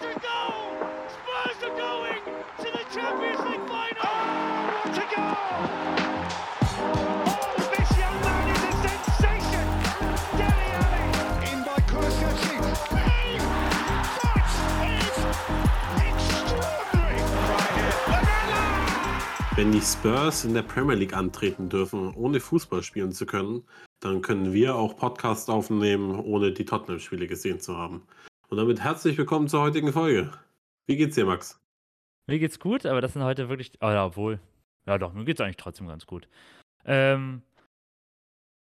to goal! Spurs are going to the Champions League final! Oh, what a goal! Oh, this young man is a sensation! Dele Alli! In by Kulusevski. Hey, that is extraordinary! Right here. Lamela! Wenn die Spurs in der Premier League antreten dürfen, ohne Fußball spielen zu können, dann können wir auch Podcasts aufnehmen, ohne die Tottenham-Spiele gesehen zu haben. Und damit herzlich willkommen zur heutigen Folge. Wie geht's dir, Max? Mir geht's gut, aber das sind heute wirklich. Oh, ja, obwohl. Ja, doch, mir geht's eigentlich trotzdem ganz gut. Ähm,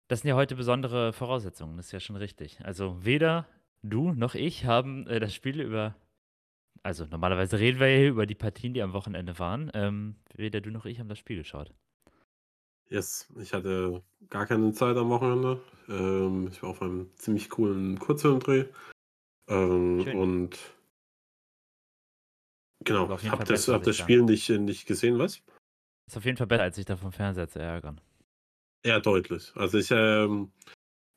das sind ja heute besondere Voraussetzungen, das ist ja schon richtig. Also weder du noch ich haben äh, das Spiel über. Also normalerweise reden wir ja hier über die Partien, die am Wochenende waren. Ähm, weder du noch ich haben das Spiel geschaut. Yes, ich hatte gar keine Zeit am Wochenende. Ähm, ich war auf einem ziemlich coolen Kurzfilmdreh. Ähm, und genau, hab Fall das, hab das Spiel nicht, nicht gesehen, was? Ist auf jeden Fall besser, als sich da vom Fernseher zu ärgern. Ja, deutlich. Also ich, ähm,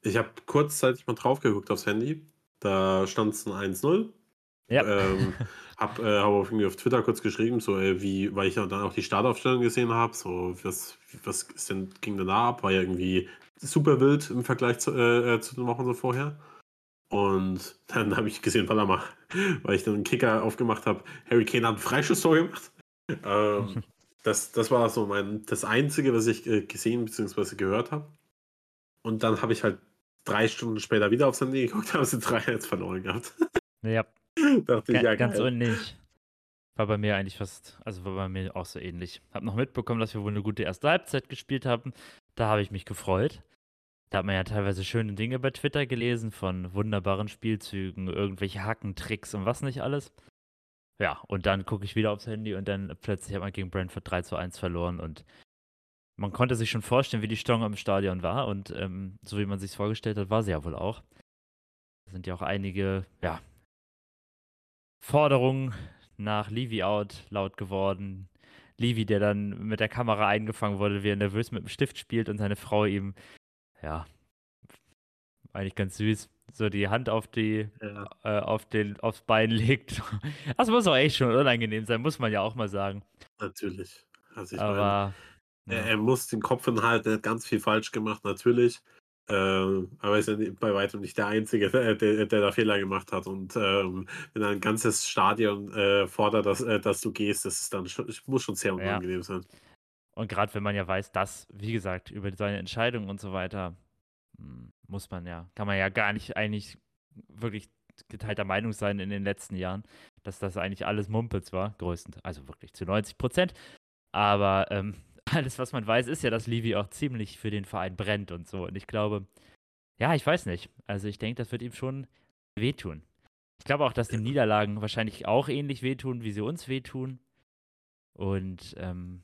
ich habe kurzzeitig mal drauf geguckt aufs Handy. Da stand es ein 1-0. Ja. Ähm, hab, äh, hab auf, irgendwie auf Twitter kurz geschrieben, so äh, wie, weil ich dann auch die Startaufstellung gesehen habe, so was, was ist denn, ging denn da ab? War ja irgendwie super wild im Vergleich zu, äh, äh, zu den Wochen so vorher. Und dann habe ich gesehen, mal, weil ich dann einen Kicker aufgemacht habe, Harry Kane hat ein Freischusstor gemacht. Ähm, das, das war so mein, das Einzige, was ich äh, gesehen bzw. gehört habe. Und dann habe ich halt drei Stunden später wieder aufs Handy geguckt, haben sie drei jetzt verloren gehabt. Ja, Dachte ich, ja, ganz geil. ähnlich. War bei mir eigentlich fast, also war bei mir auch so ähnlich. Hab noch mitbekommen, dass wir wohl eine gute erste Halbzeit gespielt haben. Da habe ich mich gefreut. Da hat man ja teilweise schöne Dinge bei Twitter gelesen von wunderbaren Spielzügen, irgendwelche Hackentricks und was nicht alles. Ja, und dann gucke ich wieder aufs Handy und dann plötzlich hat man gegen Brentford 3 zu 1 verloren und man konnte sich schon vorstellen, wie die Stimmung im Stadion war und ähm, so wie man sich vorgestellt hat, war sie ja wohl auch. Da sind ja auch einige, ja, Forderungen nach Levi out laut geworden. Levi, der dann mit der Kamera eingefangen wurde, wie er nervös mit dem Stift spielt und seine Frau ihm, ja, eigentlich ganz süß, so die Hand auf die, Ja, äh, auf den, aufs Bein legt. Das muss auch echt schon unangenehm sein, muss man ja auch mal sagen. natürlich. Also ich meine, Aber er, ja. er muss den Kopf hinhalten, er hat ganz viel falsch gemacht, natürlich. Ähm, aber er ist ja bei weitem nicht der Einzige, der, der, der da Fehler gemacht hat. Und ähm, wenn ein ganzes Stadion äh, fordert, dass, äh, dass du gehst, das ist dann schon, muss schon sehr unangenehm sein. Und gerade wenn man ja weiß, dass, wie gesagt, über seine Entscheidungen und so weiter, hm, muss man ja, kann man ja gar nicht eigentlich wirklich geteilter Meinung sein in den letzten Jahren, dass das eigentlich alles Mumpels war, größtenteils, also wirklich zu 90 Prozent. Aber ähm, alles, was man weiß, ist ja, dass Levy auch ziemlich für den Verein brennt und so. Und ich glaube, ja, ich weiß nicht. Also ich denke, das wird ihm schon wehtun. Ich glaube auch, dass dem Niederlagen wahrscheinlich auch ähnlich wehtun, wie sie uns wehtun. Und ähm,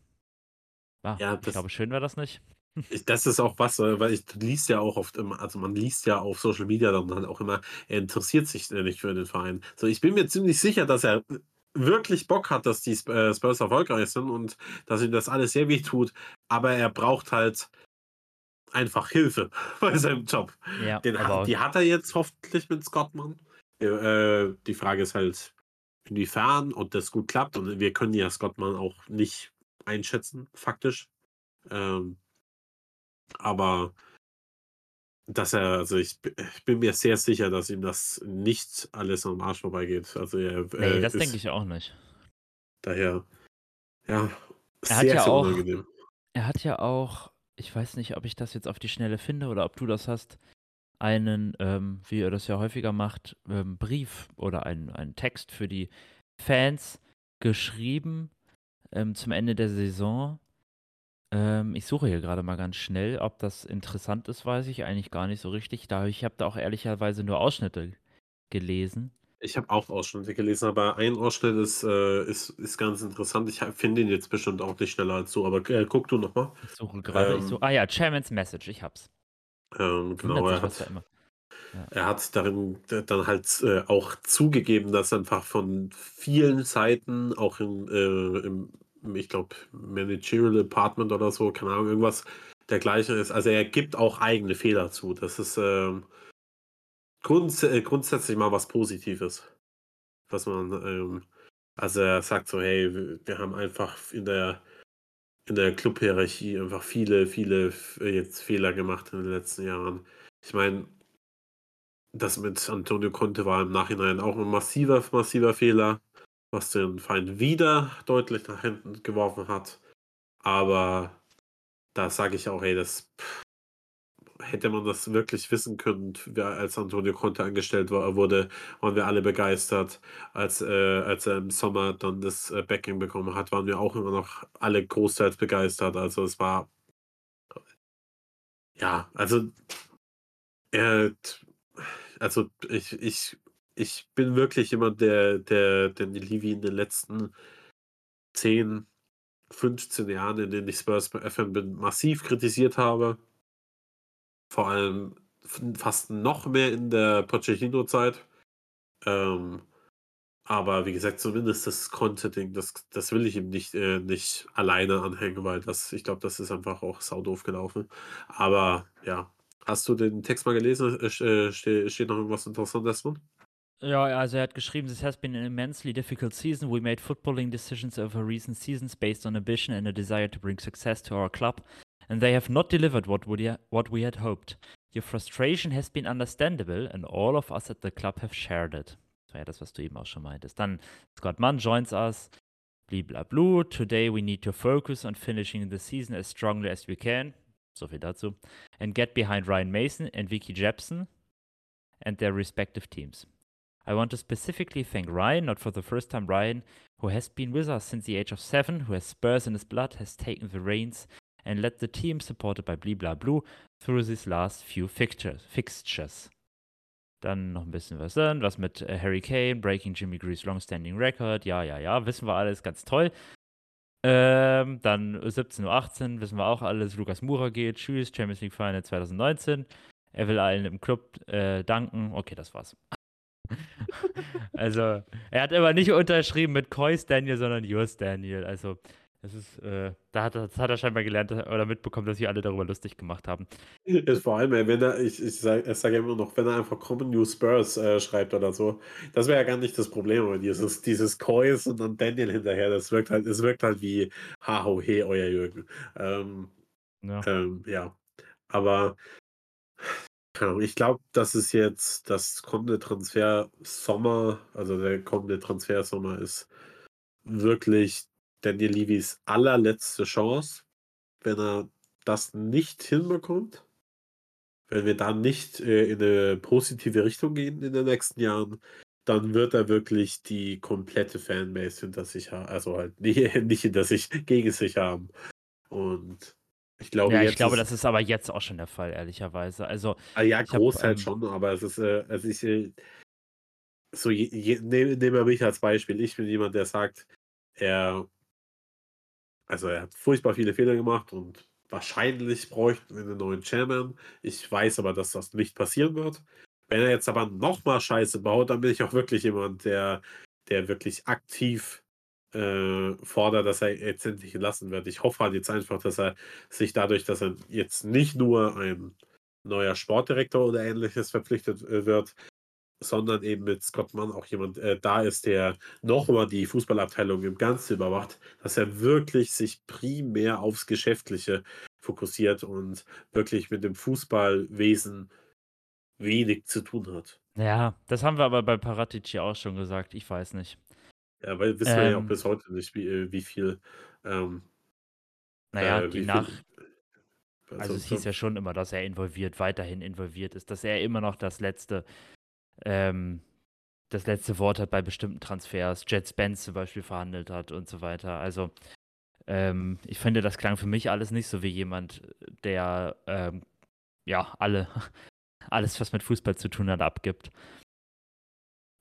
ja, Ja, ich das- glaube, schön wäre das nicht. Ich, das ist auch was, äh, weil ich liest ja auch oft immer, also man liest ja auf Social Media dann halt auch immer, er interessiert sich äh, nicht für den Verein. So, ich bin mir ziemlich sicher, dass er wirklich Bock hat, dass die äh, Spurs erfolgreich sind und dass ihm das alles sehr weh tut, aber er braucht halt einfach Hilfe bei seinem Job. Ja, Den, die hat er jetzt hoffentlich mit Scottmann. Äh, die Frage ist halt, inwiefern und das gut klappt. Und wir können ja Scottmann auch nicht einschätzen, faktisch. Ähm, aber dass er, also ich, ich bin mir sehr sicher, dass ihm das nicht alles am Arsch vorbeigeht. Also er, nee, äh, das ist denke ich auch nicht. daher, ja, Er hat ja sehr auch- unangenehm. Er hat ja auch, ich weiß nicht, ob ich das jetzt auf die Schnelle finde oder ob du das hast, einen, ähm, wie er das ja häufiger macht, ähm, Brief oder einen, einen Text für die Fans geschrieben ähm, zum Ende der Saison. Ähm, ich suche hier gerade mal ganz schnell, ob das interessant ist, weiß ich eigentlich gar nicht so richtig. Da ich habe da auch ehrlicherweise nur Ausschnitte gelesen. Ich habe auch Ausschnitte gelesen, aber ein Ausschnitt ist, äh, ist, ist ganz interessant. Ich finde ihn jetzt bestimmt auch nicht schneller als so, aber äh, guck du nochmal. Ich suche gerade. ich Ähm, suche, ah ja, Chairman's Message, ich hab's. Ähm, genau, er hat, er hat darin äh, dann halt äh, auch zugegeben, dass einfach von vielen Seiten, auch in, äh, im, ich glaube, Managerial Department oder so, keine Ahnung, irgendwas dergleichen ist. Also er gibt auch eigene Fehler zu. Das ist ähm, grunds äh, grundsätzlich mal was Positives. was man, ähm, also er sagt so, hey, wir haben einfach in der in der Clubhierarchie einfach viele, viele F jetzt Fehler gemacht in den letzten Jahren. Ich meine das mit Antonio Conte war im Nachhinein auch ein massiver, massiver Fehler, was den Feind wieder deutlich nach hinten geworfen hat. Aber da sage ich auch, ey, das hätte man das wirklich wissen können, als Antonio Conte angestellt war, wurde, waren wir alle begeistert. Als, äh, als er im Sommer dann das äh, Backing bekommen hat, waren wir auch immer noch alle großteils begeistert. Also es war ja, also er also ich, ich, ich bin wirklich jemand, der, der, der Levi in den letzten 10, 15 Jahren, in denen ich Spurs bei FM bin, massiv kritisiert habe. Vor allem fast noch mehr in der Pochettino-Zeit. Ähm, aber wie gesagt, zumindest das Content-Ding, das, das will ich ihm nicht, äh, nicht alleine anhängen, weil das, ich glaube, das ist einfach auch saudoof gelaufen. Aber ja, Hast du den Text mal gelesen? Äh, äh steht noch irgendwas Interessantes drin? Ja, also er hat geschrieben, this has been an immensely difficult season. We made footballing decisions over recent seasons based on ambition and a desire to bring success to our club, and they have not delivered what we, what we had hoped. Your frustration has been understandable, and all of us at the club have shared it. Das war ja das, was du eben auch schon meintest. Dann Scott Mann joins us. Blibla blue. Today we need to focus on finishing the season as strongly as we can. So viel dazu. And get behind Ryan Mason and Vicky Jepson and their respective teams. I want to specifically thank Ryan, not for the first time Ryan, who has been with us since the age of seven, who has Spurs in his blood, has taken the reins and led the team supported by Blee Blah Blue through these last few fixtures. Dann noch ein bisschen was dann, was mit äh, Harry Kane, Breaking Jimmy Greaves Longstanding Record, ja, ja, ja, wissen wir alles, ganz toll. Ähm, dann 17.18 Uhr, wissen wir auch alles, Lukas Mura geht, tschüss, Champions League Final 2019. Er will allen im Club äh, danken. Okay, das war's. also, er hat immer nicht unterschrieben mit Kois Daniel, sondern Just Daniel. Also, das ist, äh, da hat, das hat er scheinbar gelernt oder mitbekommen, dass sich alle darüber lustig gemacht haben. Ist vor allem, wenn er, ich, ich sage sag ja immer noch, wenn er einfach Common New Spurs äh, schreibt oder so, das wäre ja gar nicht das Problem, aber dieses, dieses Kois und dann Daniel hinterher, das wirkt halt, es wirkt halt wie Ha ho he, euer Jürgen. Ähm, ja. Ähm, ja. Aber ich glaube, das ist jetzt das kommende Transfer Sommer, also der kommende Transfer Sommer ist wirklich Daniel Levis allerletzte Chance, wenn er das nicht hinbekommt, wenn wir dann nicht äh, in eine positive Richtung gehen in den nächsten Jahren, dann wird er wirklich die komplette Fanbase hinter sich haben, also halt nicht, nicht hinter sich, gegen sich haben. Und ich glaube, ja, ich glaube, ist, das ist aber jetzt auch schon der Fall, ehrlicherweise. Also, ah, ja, Großteil ähm, schon, aber es ist, äh, also ich, äh, so, nehmen nehm wir mich als Beispiel. Ich bin jemand, der sagt, er also er hat furchtbar viele Fehler gemacht und wahrscheinlich bräuchten wir einen neuen Chairman. Ich weiß aber, dass das nicht passieren wird. Wenn er jetzt aber nochmal Scheiße baut, dann bin ich auch wirklich jemand, der, der wirklich aktiv äh, fordert, dass er jetzt endlich entlassen wird. Ich hoffe halt jetzt einfach, dass er sich dadurch, dass er jetzt nicht nur ein neuer Sportdirektor oder ähnliches verpflichtet äh, wird, sondern eben mit Scott Mann auch jemand äh, da ist, der nochmal die Fußballabteilung im Ganzen überwacht, dass er wirklich sich primär aufs Geschäftliche fokussiert und wirklich mit dem Fußballwesen wenig zu tun hat. Ja, das haben wir aber bei Paratici auch schon gesagt. Ich weiß nicht. Ja, weil wissen ähm, wir ja auch ähm. bis heute nicht, wie, äh, wie viel. Ähm, naja, äh, die Nach. Also, also es hieß ja schon immer, dass er involviert, weiterhin involviert ist, dass er immer noch das letzte ähm, das letzte Wort hat bei bestimmten Transfers, Jet Spence zum Beispiel verhandelt hat und so weiter. Also ähm, ich finde, das klang für mich alles nicht so wie jemand, der ähm, ja alle alles, was mit Fußball zu tun hat, abgibt.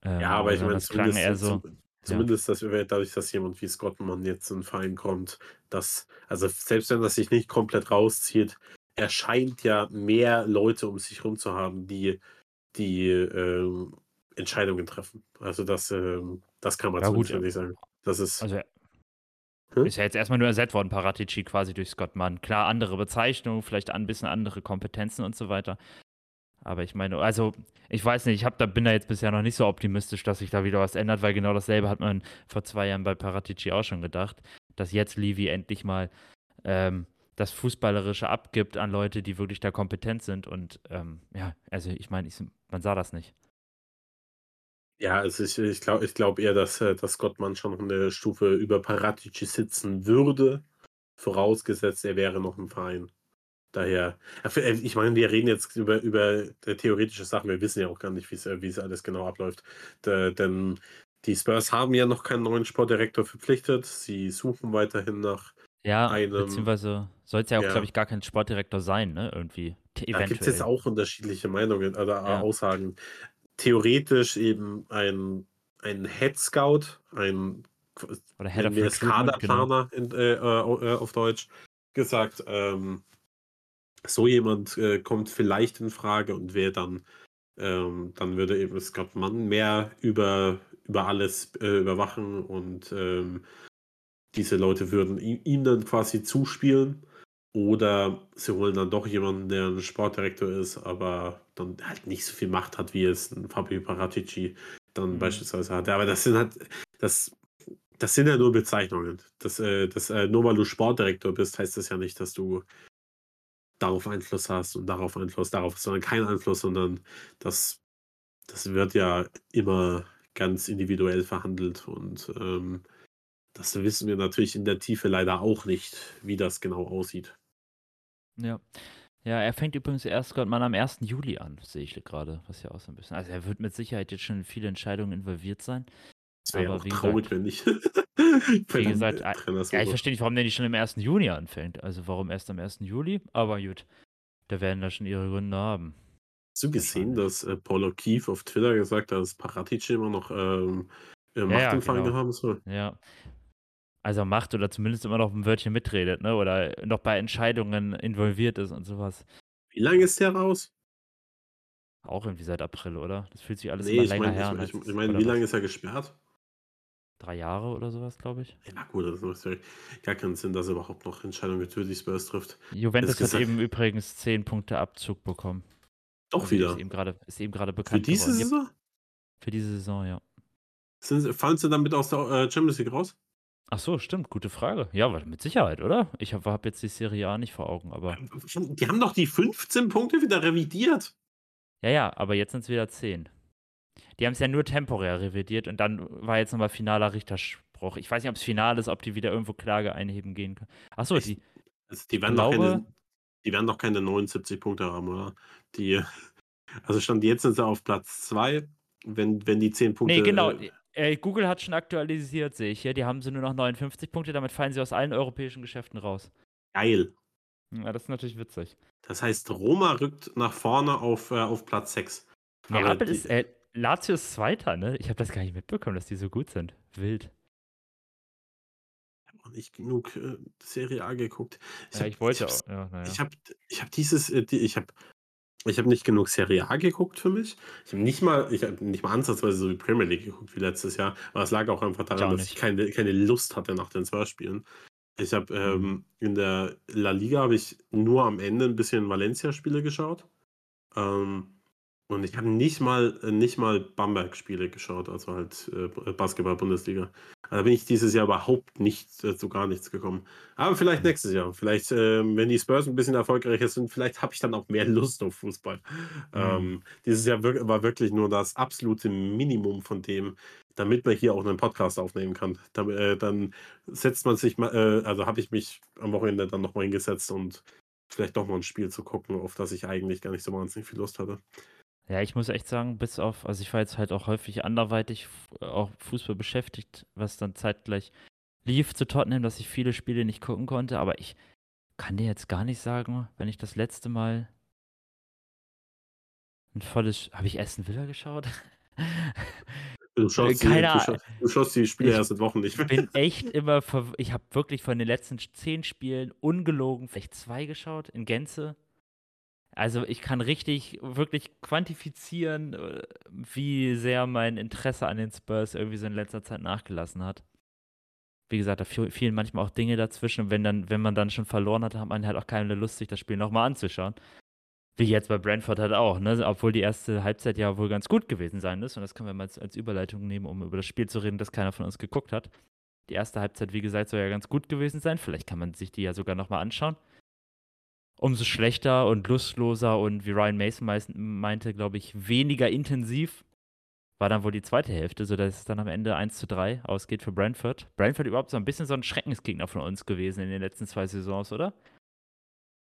Ähm, ja, aber ich meine, das klang eher so. Zumindest dass wir, dadurch, dass jemand wie Scottmann jetzt in den Verein kommt, dass, also selbst wenn er sich nicht komplett rauszieht, er scheint ja mehr Leute um sich herum zu haben, die die äh, Entscheidungen treffen. Also das, äh, das kann man ja, zumindest nicht sagen. Das ist. Also, hm? Ist ja jetzt erstmal nur ersetzt worden, Paratici quasi durch Scott Mann. Klar, andere Bezeichnungen, vielleicht ein bisschen andere Kompetenzen und so weiter. Aber ich meine, also ich weiß nicht, ich hab da, bin da jetzt bisher noch nicht so optimistisch, dass sich da wieder was ändert, weil genau dasselbe hat man vor zwei Jahren bei Paratici auch schon gedacht, dass jetzt Levi endlich mal ähm, das Fußballerische abgibt an Leute, die wirklich da kompetent sind. Und ähm, ja, also ich meine, ich, man sah das nicht. Ja, also ich, ich glaube ich glaub eher, dass, äh, dass Gottmann schon eine Stufe über Paratici sitzen würde, vorausgesetzt, er wäre noch im Verein. Daher, äh, ich meine, wir reden jetzt über, über äh, theoretische Sachen, wir wissen ja auch gar nicht, wie es alles genau abläuft. Da, denn die Spurs haben ja noch keinen neuen Sportdirektor verpflichtet, sie suchen weiterhin nach Ja, einem. beziehungsweise soll es ja auch, glaube Ja, ich, gar kein Sportdirektor sein, ne? Irgendwie. Da gibt es jetzt auch unterschiedliche Meinungen oder Ja. Aussagen. Theoretisch eben ein, ein Head Scout, ein Oder Head of genau. Kaderplaner in, äh, äh, auf Deutsch gesagt. Ähm, so jemand äh, kommt vielleicht in Frage und wer dann, ähm, dann würde eben Scott Mann mehr über, über alles äh, überwachen und ähm, diese Leute würden ihm, ihm dann quasi zuspielen. Oder sie holen dann doch jemanden, der ein Sportdirektor ist, aber dann halt nicht so viel Macht hat, wie es ein Fabio Paratici dann Mhm. beispielsweise hatte. Aber das sind halt, das, das sind ja nur Bezeichnungen. Das, äh, das, äh, nur weil du Sportdirektor bist, heißt das ja nicht, dass du darauf Einfluss hast und darauf Einfluss, darauf dann keinen Einfluss, sondern das, das wird ja immer ganz individuell verhandelt und ähm, das wissen wir natürlich in der Tiefe leider auch nicht, wie das genau aussieht. Ja. Ja, er fängt übrigens erst Scott Mann am 1. Juli an, sehe ich gerade, was ja auch so ein bisschen. Also er wird mit Sicherheit jetzt schon in viele Entscheidungen involviert sein. Das wäre ja Aber auch wie traurig, gesagt, wenn nicht. wie gesagt, so ja, ich verstehe nicht, warum der nicht schon am 1. Juni anfängt. Also warum erst am 1. Juli? Aber gut, da werden da schon ihre Gründe haben. Hast du gesehen, dass äh, Paul O'Keefe auf Twitter gesagt hat, dass Paratici immer noch ähm, äh, Ja, Macht ja, genau. haben soll? Ja. Also macht oder zumindest immer noch ein Wörtchen mitredet, ne? Oder noch bei Entscheidungen involviert ist und sowas. Wie lange ist der raus? Auch irgendwie seit April, oder? Das fühlt sich alles Nee, immer länger meine, her ich, an mein- ich, ich mein, oder wie lange was? ist er gesperrt? Drei Jahre oder sowas, glaube ich. Ja, gut, das macht ja gar keinen Sinn, dass er überhaupt noch Entscheidungen die Spurs trifft. Juventus hat eben übrigens 10 Punkte Abzug bekommen. Doch Also wieder. Ist eben gerade gerade Für bekannt diese geworden. Saison? Für diese Saison, ja. Sind, sie- fallen sie damit aus der äh, Champions League raus? Ach so, stimmt, gute Frage. Ja, aber mit Sicherheit, oder? Ich habe hab jetzt die Serie A nicht vor Augen, aber Die haben doch die 15 Punkte wieder revidiert. ja, ja, aber jetzt sind es wieder 10. Die haben es ja nur temporär revidiert und dann war jetzt nochmal finaler Richterspruch. Ich weiß nicht, ob es final ist, ob die wieder irgendwo Klage einheben gehen können. Ach so, Echt? die, Also die werden, doch glaube- keine, die werden doch keine 79 Punkte haben, oder? Die, also stand jetzt sind sie auf Platz 2. Wenn, wenn die 10 Punkte. nee, genau. Äh, Google hat schon aktualisiert, sehe ich hier. Die haben sie nur noch 59 Punkte, damit fallen sie aus allen europäischen Geschäften raus. geil. Ja, das ist natürlich witzig. Das heißt, Roma rückt nach vorne auf, äh, auf Platz 6. Neapel ist, äh, Lazio ist Zweiter, ne? Ich habe das gar nicht mitbekommen, dass die so gut sind. Wild. Ich habe noch nicht genug äh, Serie A geguckt. ja, hab- ich wollte hab's- auch. Ja, naja. Ich habe ich hab dieses, äh, die, ich habe ich hab nicht genug Serie A geguckt für mich. Ich habe nicht mal, ich habe nicht mal ansatzweise so wie Premier League geguckt wie letztes Jahr, aber es lag auch einfach daran, auch dass ich keine, keine Lust hatte nach den zwei Spielen. Ich habe ähm, in der La Liga habe ich nur am Ende ein bisschen Valencia-Spiele geschaut. Ähm, und ich habe nicht mal äh, nicht mal Bamberg-Spiele geschaut, also halt äh, Basketball-Bundesliga. Also da bin ich dieses Jahr überhaupt nicht äh, zu gar nichts gekommen. Aber vielleicht Mhm. nächstes Jahr. Vielleicht, ähm, wenn die Spurs ein bisschen erfolgreicher sind, vielleicht habe ich dann auch mehr Lust auf Fußball. Ähm, dieses Jahr wir war wirklich nur das absolute Minimum von dem, damit man hier auch einen Podcast aufnehmen kann. Dann, äh, dann setzt man sich mal, äh, also habe ich mich am Wochenende dann nochmal hingesetzt und vielleicht doch mal ein Spiel zu gucken, auf das ich eigentlich gar nicht so wahnsinnig viel Lust hatte. Ja, ich muss echt sagen, bis auf, also ich war jetzt halt auch häufig anderweitig f- auch Fußball beschäftigt, was dann zeitgleich lief zu Tottenham, dass ich viele Spiele nicht gucken konnte, aber ich kann dir jetzt gar nicht sagen, wenn ich das letzte Mal ein volles, habe ich Aston Villa geschaut? Du schaust, die, keine du, schaust, du schaust die Spiele Ich erst seit Wochen nicht. Ich bin echt immer, ich habe wirklich von den letzten zehn Spielen ungelogen vielleicht zwei geschaut in Gänze. Also ich kann richtig, wirklich quantifizieren, äh, wie sehr mein Interesse an den Spurs irgendwie so in letzter Zeit nachgelassen hat. Wie gesagt, da fiel- fielen manchmal auch Dinge dazwischen wenn dann, wenn man dann schon verloren hat, hat man halt auch keine Lust, sich das Spiel nochmal anzuschauen. Wie jetzt bei Brentford halt auch, ne? Obwohl die erste Halbzeit ja wohl ganz gut gewesen sein ist. Und das können wir mal als, als Überleitung nehmen, um über das Spiel zu reden, das keiner von uns geguckt hat. Die erste Halbzeit, wie gesagt, soll ja ganz gut gewesen sein. Vielleicht kann man sich die ja sogar nochmal anschauen. Umso schlechter und lustloser und wie Ryan Mason meinte, glaube ich, weniger intensiv war dann wohl die zweite Hälfte, sodass es dann am Ende 1 zu 3 ausgeht für Brentford. Brentford überhaupt so ein bisschen so ein Schreckensgegner von uns gewesen in den letzten zwei Saisons, oder?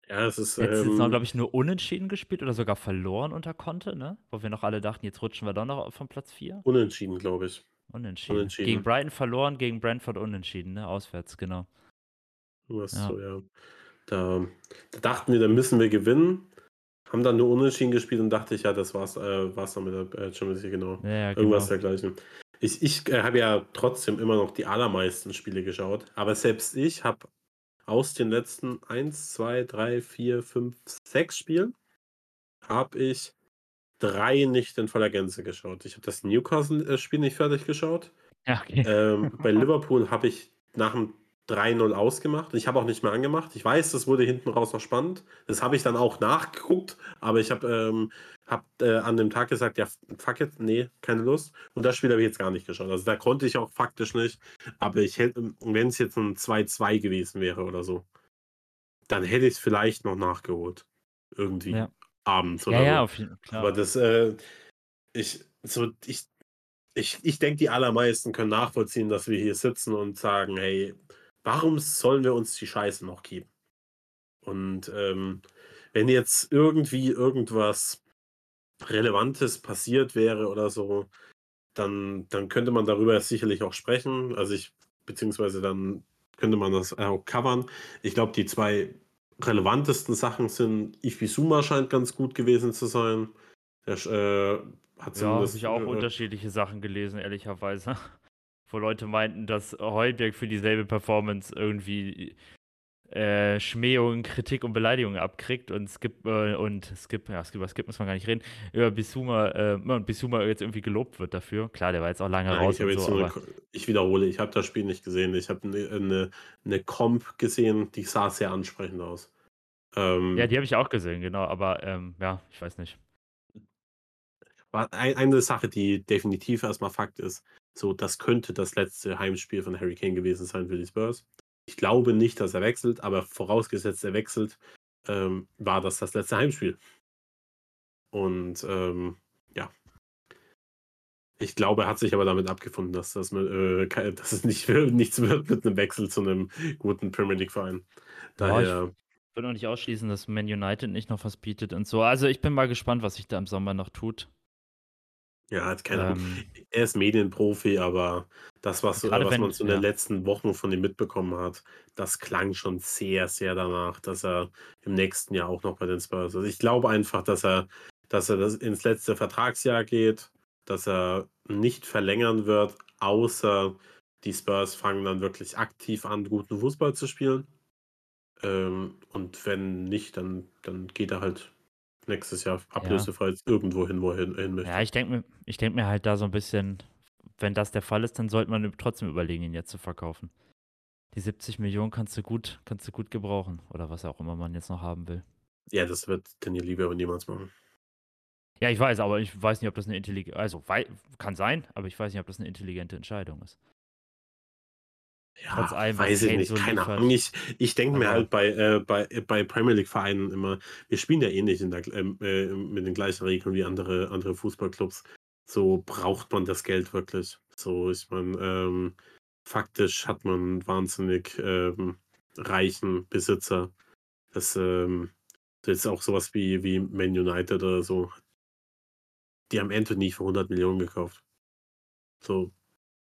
Ja, es ist. Letztes Ähm, Jahr, glaube ich, nur unentschieden gespielt oder sogar verloren unter Conte, ne? Wo wir noch alle dachten, jetzt rutschen wir doch noch vom Platz 4. unentschieden, glaube ich. Unentschieden. Unentschieden. Gegen Brighton verloren, gegen Brentford unentschieden, ne? Auswärts, genau. Was Ja. so, ja. Da, da dachten wir, da müssen wir gewinnen. Haben dann nur unentschieden gespielt und dachte ich, ja, das war's, äh, war's dann mit der äh, Champions League, genau. Ja, ja, Irgendwas genau. dergleichen. Ich, ich äh, habe ja trotzdem immer noch die allermeisten Spiele geschaut, aber selbst ich habe aus den letzten 1, 2, 3, 4, 5, 6 Spielen habe ich drei nicht in voller Gänze geschaut. Ich habe das Newcastle-Spiel nicht fertig geschaut. Okay. Ähm, bei Liverpool habe ich nach dem 3-0 ausgemacht. Ich habe auch nicht mehr angemacht. Ich weiß, das wurde hinten raus noch spannend. Das habe ich dann auch nachgeguckt, aber ich habe ähm, hab, äh, an dem Tag gesagt, ja, fuck it, nee, keine Lust. Und das Spiel habe ich jetzt gar nicht geschaut. Also da konnte ich auch faktisch nicht. Aber ich hätte, wenn es jetzt ein 2-2 gewesen wäre oder so, dann hätte ich es vielleicht noch nachgeholt. Irgendwie Ja. abends Ja, oder ja, so. auf jeden Fall. Aber das, äh, ich, so, ich, ich, ich denke, die allermeisten können nachvollziehen, dass wir hier sitzen und sagen, hey, warum sollen wir uns die Scheiße noch geben? Und ähm, wenn jetzt irgendwie irgendwas Relevantes passiert wäre oder so, dann, dann könnte man darüber sicherlich auch sprechen. Also ich, beziehungsweise dann könnte man das auch covern. Ich glaube, die zwei relevantesten Sachen sind, Ifisuma scheint ganz gut gewesen zu sein. Der äh, hat Ja, habe ich auch äh, unterschiedliche Sachen gelesen, ehrlicherweise. Wo Leute meinten, dass Heuberg für dieselbe Performance irgendwie äh, Schmähungen, Kritik und Beleidigungen abkriegt und Skip äh, und Skip, ja, Skip, über Skip muss man gar nicht reden, über Bisuma, äh, und Bisuma jetzt irgendwie gelobt wird dafür. Klar, der war jetzt auch lange Nein, raus ich, so, eine, ich wiederhole, ich habe das Spiel nicht gesehen. Ich habe eine, eine, eine Comp gesehen, die sah sehr ansprechend aus. Ähm, ja, die habe ich auch gesehen, genau, aber ähm, ja, ich weiß nicht. eine Sache, die definitiv erstmal Fakt ist, so das könnte das letzte Heimspiel von Harry Kane gewesen sein für die Spurs. Ich glaube nicht, dass er wechselt, aber vorausgesetzt er wechselt, ähm, war das das letzte Heimspiel. Und ähm, ja, ich glaube, er hat sich aber damit abgefunden, dass, das, mit, äh, dass es nicht, nichts wird mit einem Wechsel zu einem guten Premier League-Verein. Ja, ich- Daher, Ich würde auch nicht ausschließen, dass Man United nicht noch was bietet und so. Also ich bin mal gespannt, was sich da im Sommer noch tut. Ja, hat keine Ahnung. Ähm, Er ist Medienprofi, aber das, was, Gerade was wenn- man so in den ja. letzten Wochen von ihm mitbekommen hat, das klang schon sehr, sehr danach, dass er im nächsten Jahr auch noch bei den Spurs ist. Also ich glaube einfach, dass er, dass er das ins letzte Vertragsjahr geht, dass er nicht verlängern wird, außer die Spurs fangen dann wirklich aktiv an, guten Fußball zu spielen. Ähm, und wenn nicht, dann, dann geht er halt nächstes Jahr ablösefrei irgendwo hin, wo er hin, möchte. ja, ich denke mir, ich denk mir halt da so ein bisschen, wenn das der Fall ist, dann sollte man trotzdem überlegen, ihn jetzt zu verkaufen. Die 70 Millionen kannst du gut, kannst du gut gebrauchen. Oder was auch immer man jetzt noch haben will. Ja, das wird Daniel Lieber niemals machen. Ja, ich weiß, aber ich weiß nicht, ob das eine intelligente, also kann sein, aber ich weiß nicht, ob das eine intelligente Entscheidung ist. Ja, allem, was weiß ich nicht, so keine. Ahnung. Ich, ich denke mir halt bei, äh, bei, bei Premier League-Vereinen immer, wir spielen ja eh nicht in der, ähm, äh, mit den gleichen Regeln wie andere, andere Fußballclubs. So braucht man das Geld wirklich. So, ich meine, ähm, faktisch hat man wahnsinnig ähm, reichen Besitzer. Das, ähm, das ist auch sowas wie, wie Man United oder so. Die haben Anthony für 100 Millionen gekauft. So,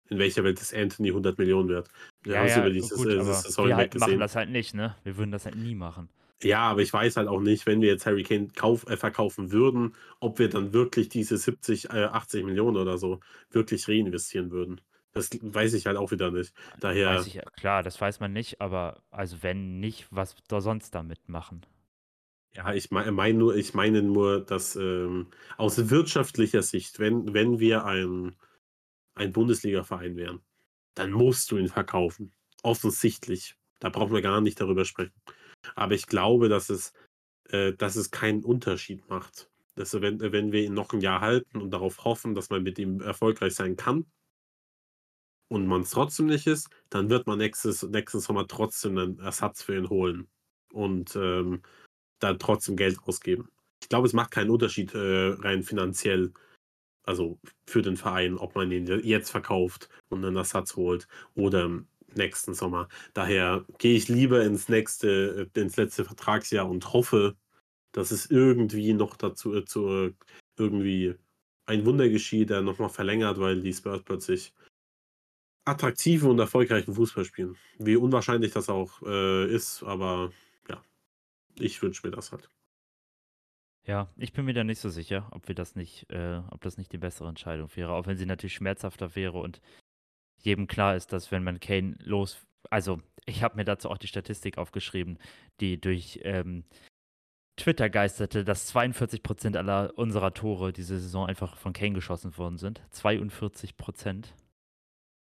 in welcher Welt ist Anthony 100 Millionen wert? Wir haben es über dieses, gut, äh, aber das Saison wir halt machen das halt nicht, ne? Wir würden das halt nie machen. Ja, aber ich weiß halt auch nicht, wenn wir jetzt Harry Kane kauf, äh, verkaufen würden, ob wir dann wirklich diese 70, äh, 80 Millionen oder so wirklich reinvestieren würden. Das weiß ich halt auch wieder nicht. Daher, ich, ja- klar, das weiß man nicht, aber also wenn nicht, was da sonst damit machen? ja, ich meine mein nur, ich meine nur, dass ähm, aus wirtschaftlicher Sicht, wenn, wenn wir ein, ein Bundesliga-Verein wären, dann musst du ihn verkaufen. Offensichtlich. Da brauchen wir gar nicht darüber sprechen. Aber ich glaube, dass es äh, dass es keinen Unterschied macht. Dass, wenn, wenn wir ihn noch ein Jahr halten und darauf hoffen, dass man mit ihm erfolgreich sein kann und man es trotzdem nicht ist, dann wird man nächstes, nächsten Sommer trotzdem einen Ersatz für ihn holen und ähm, dann trotzdem Geld ausgeben. Ich glaube, es macht keinen Unterschied äh, rein finanziell, also für den Verein, ob man ihn jetzt verkauft und einen Ersatz holt oder nächsten Sommer. Daher gehe ich lieber ins nächste, äh, ins letzte Vertragsjahr und hoffe, dass es irgendwie noch dazu äh, zu, irgendwie ein Wunder geschieht, der nochmal verlängert, weil die Spurs plötzlich attraktiven und erfolgreichen Fußball spielen. Wie unwahrscheinlich das auch äh, ist, aber ja, ich wünsche mir das halt. Ja, ich bin mir da nicht so sicher, ob wir das nicht, äh, ob das nicht die bessere Entscheidung wäre, auch wenn sie natürlich schmerzhafter wäre und jedem klar ist, dass wenn man Kane los, also ich habe mir dazu auch die Statistik aufgeschrieben, die durch ähm, Twitter geisterte, dass 42 Prozent aller unserer Tore diese Saison einfach von Kane geschossen worden sind. 42 Prozent.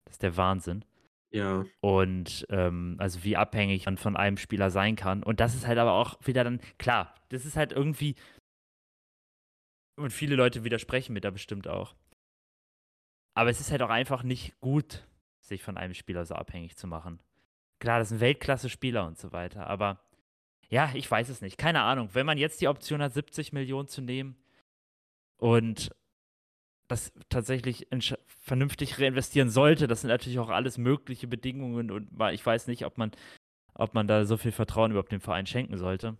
Das ist der Wahnsinn. Ja. Und ähm, also wie abhängig man von einem Spieler sein kann. Und das ist halt aber auch wieder dann, klar, das ist halt irgendwie. Und viele Leute widersprechen mir da bestimmt auch. Aber es ist halt auch einfach nicht gut, sich von einem Spieler so abhängig zu machen. Klar, das sind Weltklasse-Spieler und so weiter, aber ja, ich weiß es nicht. Keine Ahnung. Wenn man jetzt die Option hat, 70 Millionen zu nehmen und das tatsächlich vernünftig reinvestieren sollte, das sind natürlich auch alles mögliche Bedingungen und ich weiß nicht, ob man, ob man da so viel Vertrauen überhaupt dem Verein schenken sollte.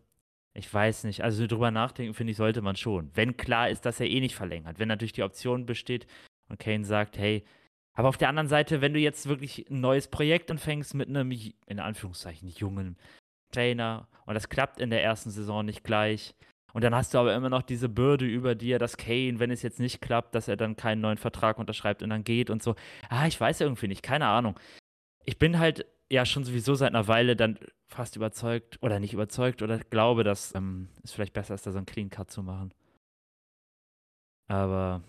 Ich weiß nicht. Also drüber nachdenken, finde ich, sollte man schon. Wenn klar ist, dass er eh nicht verlängert. Wenn natürlich die Option besteht, und Kane sagt, hey, aber auf der anderen Seite, wenn du jetzt wirklich ein neues Projekt anfängst mit einem, in Anführungszeichen, jungen Trainer und das klappt in der ersten Saison nicht gleich und dann hast du aber immer noch diese Bürde über dir, dass Kane, wenn es jetzt nicht klappt, dass er dann keinen neuen Vertrag unterschreibt und dann geht und so. Ah, ich weiß irgendwie nicht, keine Ahnung. Ich bin halt ja schon sowieso seit einer Weile dann fast überzeugt oder nicht überzeugt oder glaube, dass ähm, es vielleicht besser ist, da so einen Clean Cut zu machen. Aber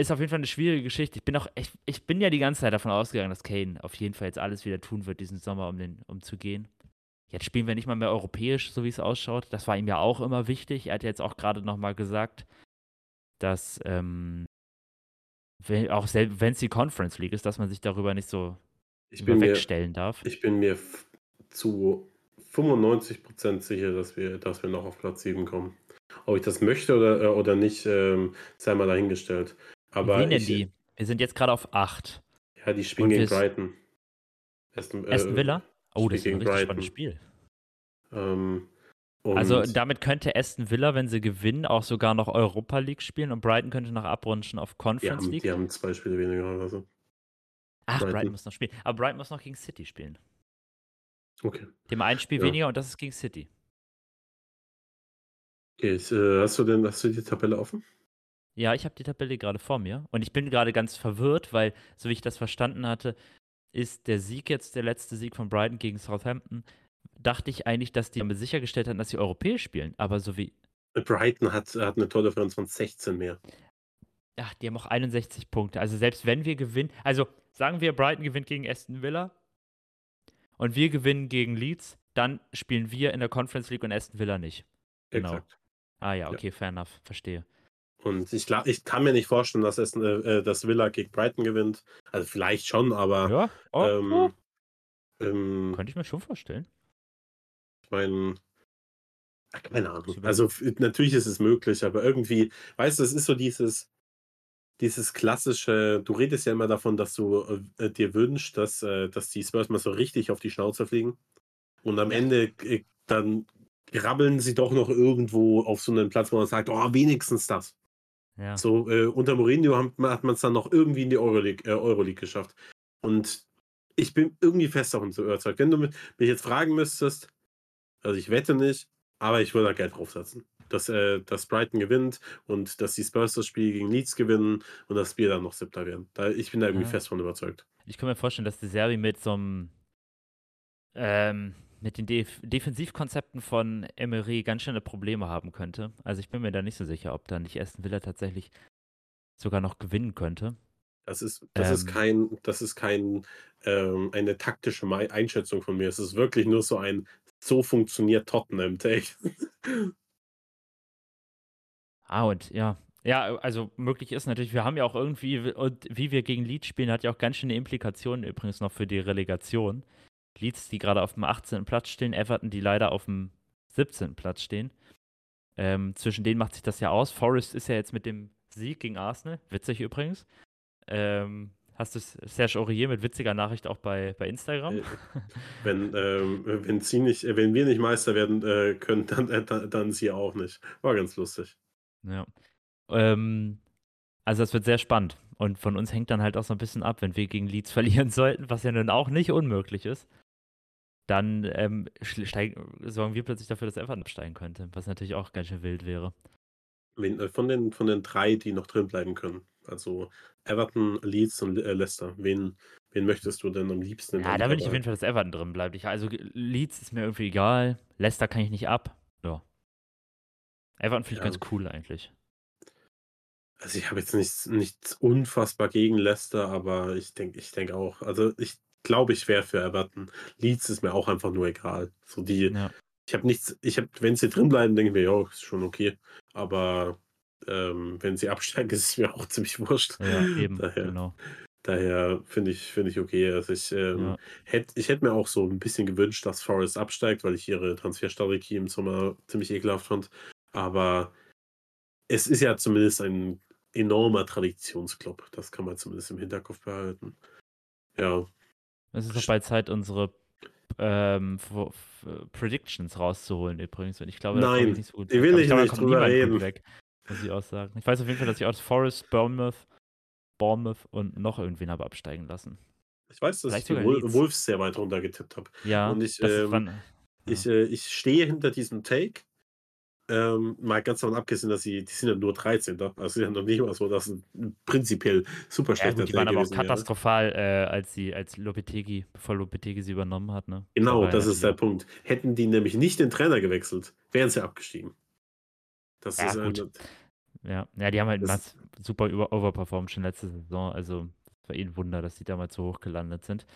ist auf jeden Fall eine schwierige Geschichte. Ich bin auch, ich, ich bin ja die ganze Zeit davon ausgegangen, dass Kane auf jeden Fall jetzt alles wieder tun wird diesen Sommer, um, den, um zu gehen. Jetzt spielen wir nicht mal mehr europäisch, so wie es ausschaut. Das war ihm ja auch immer wichtig. Er hat jetzt auch gerade nochmal gesagt, dass ähm, wenn, auch wenn es die Conference League ist, dass man sich darüber nicht so ich wegstellen darf. Ich bin mir zu 95% sicher, dass wir, dass wir noch auf Platz 7 kommen. Ob ich das möchte oder, äh, oder nicht, ähm, sei mal dahingestellt. Aber Wie nennen ich, die? Wir sind jetzt gerade auf 8. Ja, die spielen gegen Brighton. Aston, äh, Aston Villa? Oh, das ist ein richtig Brighton. spannendes Spiel. Ähm, also damit könnte Aston Villa, wenn sie gewinnen, auch sogar noch Europa League spielen und Brighton könnte noch abrutschen auf Conference die haben, League. Die haben zwei Spiele weniger oder so. Ach, Brighton. Brighton. muss noch spielen. Aber Brighton muss noch gegen City spielen. Okay. Dem ein Spiel ja. weniger und das ist gegen City. Okay, äh, hast du denn hast du die Tabelle offen? Ja, ich habe die Tabelle gerade vor mir und ich bin gerade ganz verwirrt, weil, so wie ich das verstanden hatte, ist der Sieg jetzt der letzte Sieg von Brighton gegen Southampton. Dachte ich eigentlich, dass die damit sichergestellt haben, dass sie europäisch spielen, aber so wie. Brighton hat, hat eine Tordifferenz von 16 mehr. Ach, die haben auch 61 Punkte. Also selbst wenn wir gewinnen, also sagen wir, Brighton gewinnt gegen Aston Villa und wir gewinnen gegen Leeds, dann spielen wir in der Conference League und Aston Villa nicht. Genau. Exakt. Ah ja, okay, ja. fair enough, verstehe. Und ich, ich kann mir nicht vorstellen, dass es äh, das Villa gegen Brighton gewinnt. Also vielleicht schon, aber. Ja, oh, ähm, oh. Ähm, könnte ich mir schon vorstellen. Meine, keine Ahnung. Also natürlich ist es möglich, aber irgendwie, weißt du, es ist so dieses, dieses klassische, du redest ja immer davon, dass du äh, dir wünschst, dass, äh, dass die Spurs mal so richtig auf die Schnauze fliegen. Und am Ende äh, dann grabbeln sie doch noch irgendwo auf so einen Platz, wo man sagt, oh, wenigstens das. Ja. So, äh, unter Mourinho hat, hat man es dann noch irgendwie in die Euroleague, äh, Euroleague geschafft. Und ich bin irgendwie fest davon zu überzeugt. Wenn du mich jetzt fragen müsstest, also ich wette nicht, aber ich würde da Geld draufsetzen. Dass, äh, dass Brighton gewinnt und dass die Spurs das Spiel gegen Leeds gewinnen und dass wir dann noch Siebter werden. Da, ich bin da irgendwie ja. fest von überzeugt. Ich kann mir vorstellen, dass die Serbi mit so einem ähm, mit den Def Defensivkonzepten von Emery ganz schöne Probleme haben könnte. Also ich bin mir da nicht so sicher, ob da nicht Aston Villa tatsächlich sogar noch gewinnen könnte. Das ist, das ähm, ist kein, das ist kein ähm, eine taktische Einschätzung von mir. Es ist wirklich nur so ein so funktioniert Tottenham Take. Ah, und ja. Ja, also möglich ist natürlich, wir haben ja auch irgendwie, und wie wir gegen Leeds spielen, hat ja auch ganz schöne Implikationen übrigens noch für die Relegation. Leeds, die gerade auf dem 18. Platz stehen, Everton, die leider auf dem 17. Platz stehen. Ähm, zwischen denen macht sich das ja aus. Forest ist ja jetzt mit dem Sieg gegen Arsenal, witzig übrigens. Ähm, hast du Serge Aurier mit witziger Nachricht auch bei, bei Instagram? Äh, wenn, ähm, wenn, sie nicht, wenn wir nicht Meister werden äh, können, dann, äh, dann sie auch nicht. War ganz lustig. Ja. Ähm, also das wird sehr spannend. Und von uns hängt dann halt auch so ein bisschen ab, wenn wir gegen Leeds verlieren sollten, was ja nun auch nicht unmöglich ist, dann ähm, sorgen wir plötzlich dafür, dass Everton absteigen könnte, was natürlich auch ganz schön wild wäre. Äh, von den, von den drei, die noch drin bleiben können, also Everton, Leeds und äh, Leicester, wen, wen möchtest du denn am liebsten? Ja, da will ich auf jeden Fall, dass Everton drin bleibt. Ich, also Leeds ist mir irgendwie egal, Leicester kann ich nicht ab. Ja. Everton finde ich ja. ganz cool eigentlich. Also ich habe jetzt nichts, nichts unfassbar gegen Leicester, aber ich denke ich denk auch, also ich glaube, ich wäre für Everton. Leeds ist mir auch einfach nur egal. So die, ja. Ich habe nichts, ich habe, wenn sie drin bleiben, denke ich mir, ja, ist schon okay. Aber ähm, wenn sie absteigen, ist es mir auch ziemlich wurscht. Ja, eben, daher, genau. Daher finde ich, finde ich okay. Also ich ähm, ja. hätte ich hätt mir auch so ein bisschen gewünscht, dass Forest absteigt, weil ich ihre Transferstrategie im Sommer ziemlich ekelhaft fand. Aber es ist ja zumindest ein enormer Traditionsclub. Das kann man zumindest im Hinterkopf behalten. Ja. Es ist doch bald Zeit, unsere ähm, Predictions rauszuholen, übrigens. Und ich glaube, Nein, ich nicht so gut. Ich will nicht, nicht drüber reden. Weg, muss ich auch sagen. Ich weiß auf jeden Fall, dass ich aus Forest, Bournemouth, Bournemouth und noch irgendwen habe absteigen lassen. Ich weiß, dass Vielleicht ich die Wolves sehr weit runter getippt habe. Ja, und ich, ähm, ja. ich, äh, ich stehe hinter diesem Take ähm, mal ganz davon abgesehen, dass sie, die sind ja nur 13. Ne? Also sie sind noch nicht mal so, dass ein prinzipiell super schlechter ja, Die waren aber auch katastrophal, äh, als sie, als Lopetegi, bevor Lopetegi sie übernommen hat. Ne? Genau, das ist der Punkt. Hätten die nämlich nicht den Trainer gewechselt, wären sie abgestiegen. Das ja, ist gut. Ein, ja. ja, die haben halt das, super über overperformed schon letzte Saison. Also es war eh ein Wunder, dass die damals so hoch gelandet sind.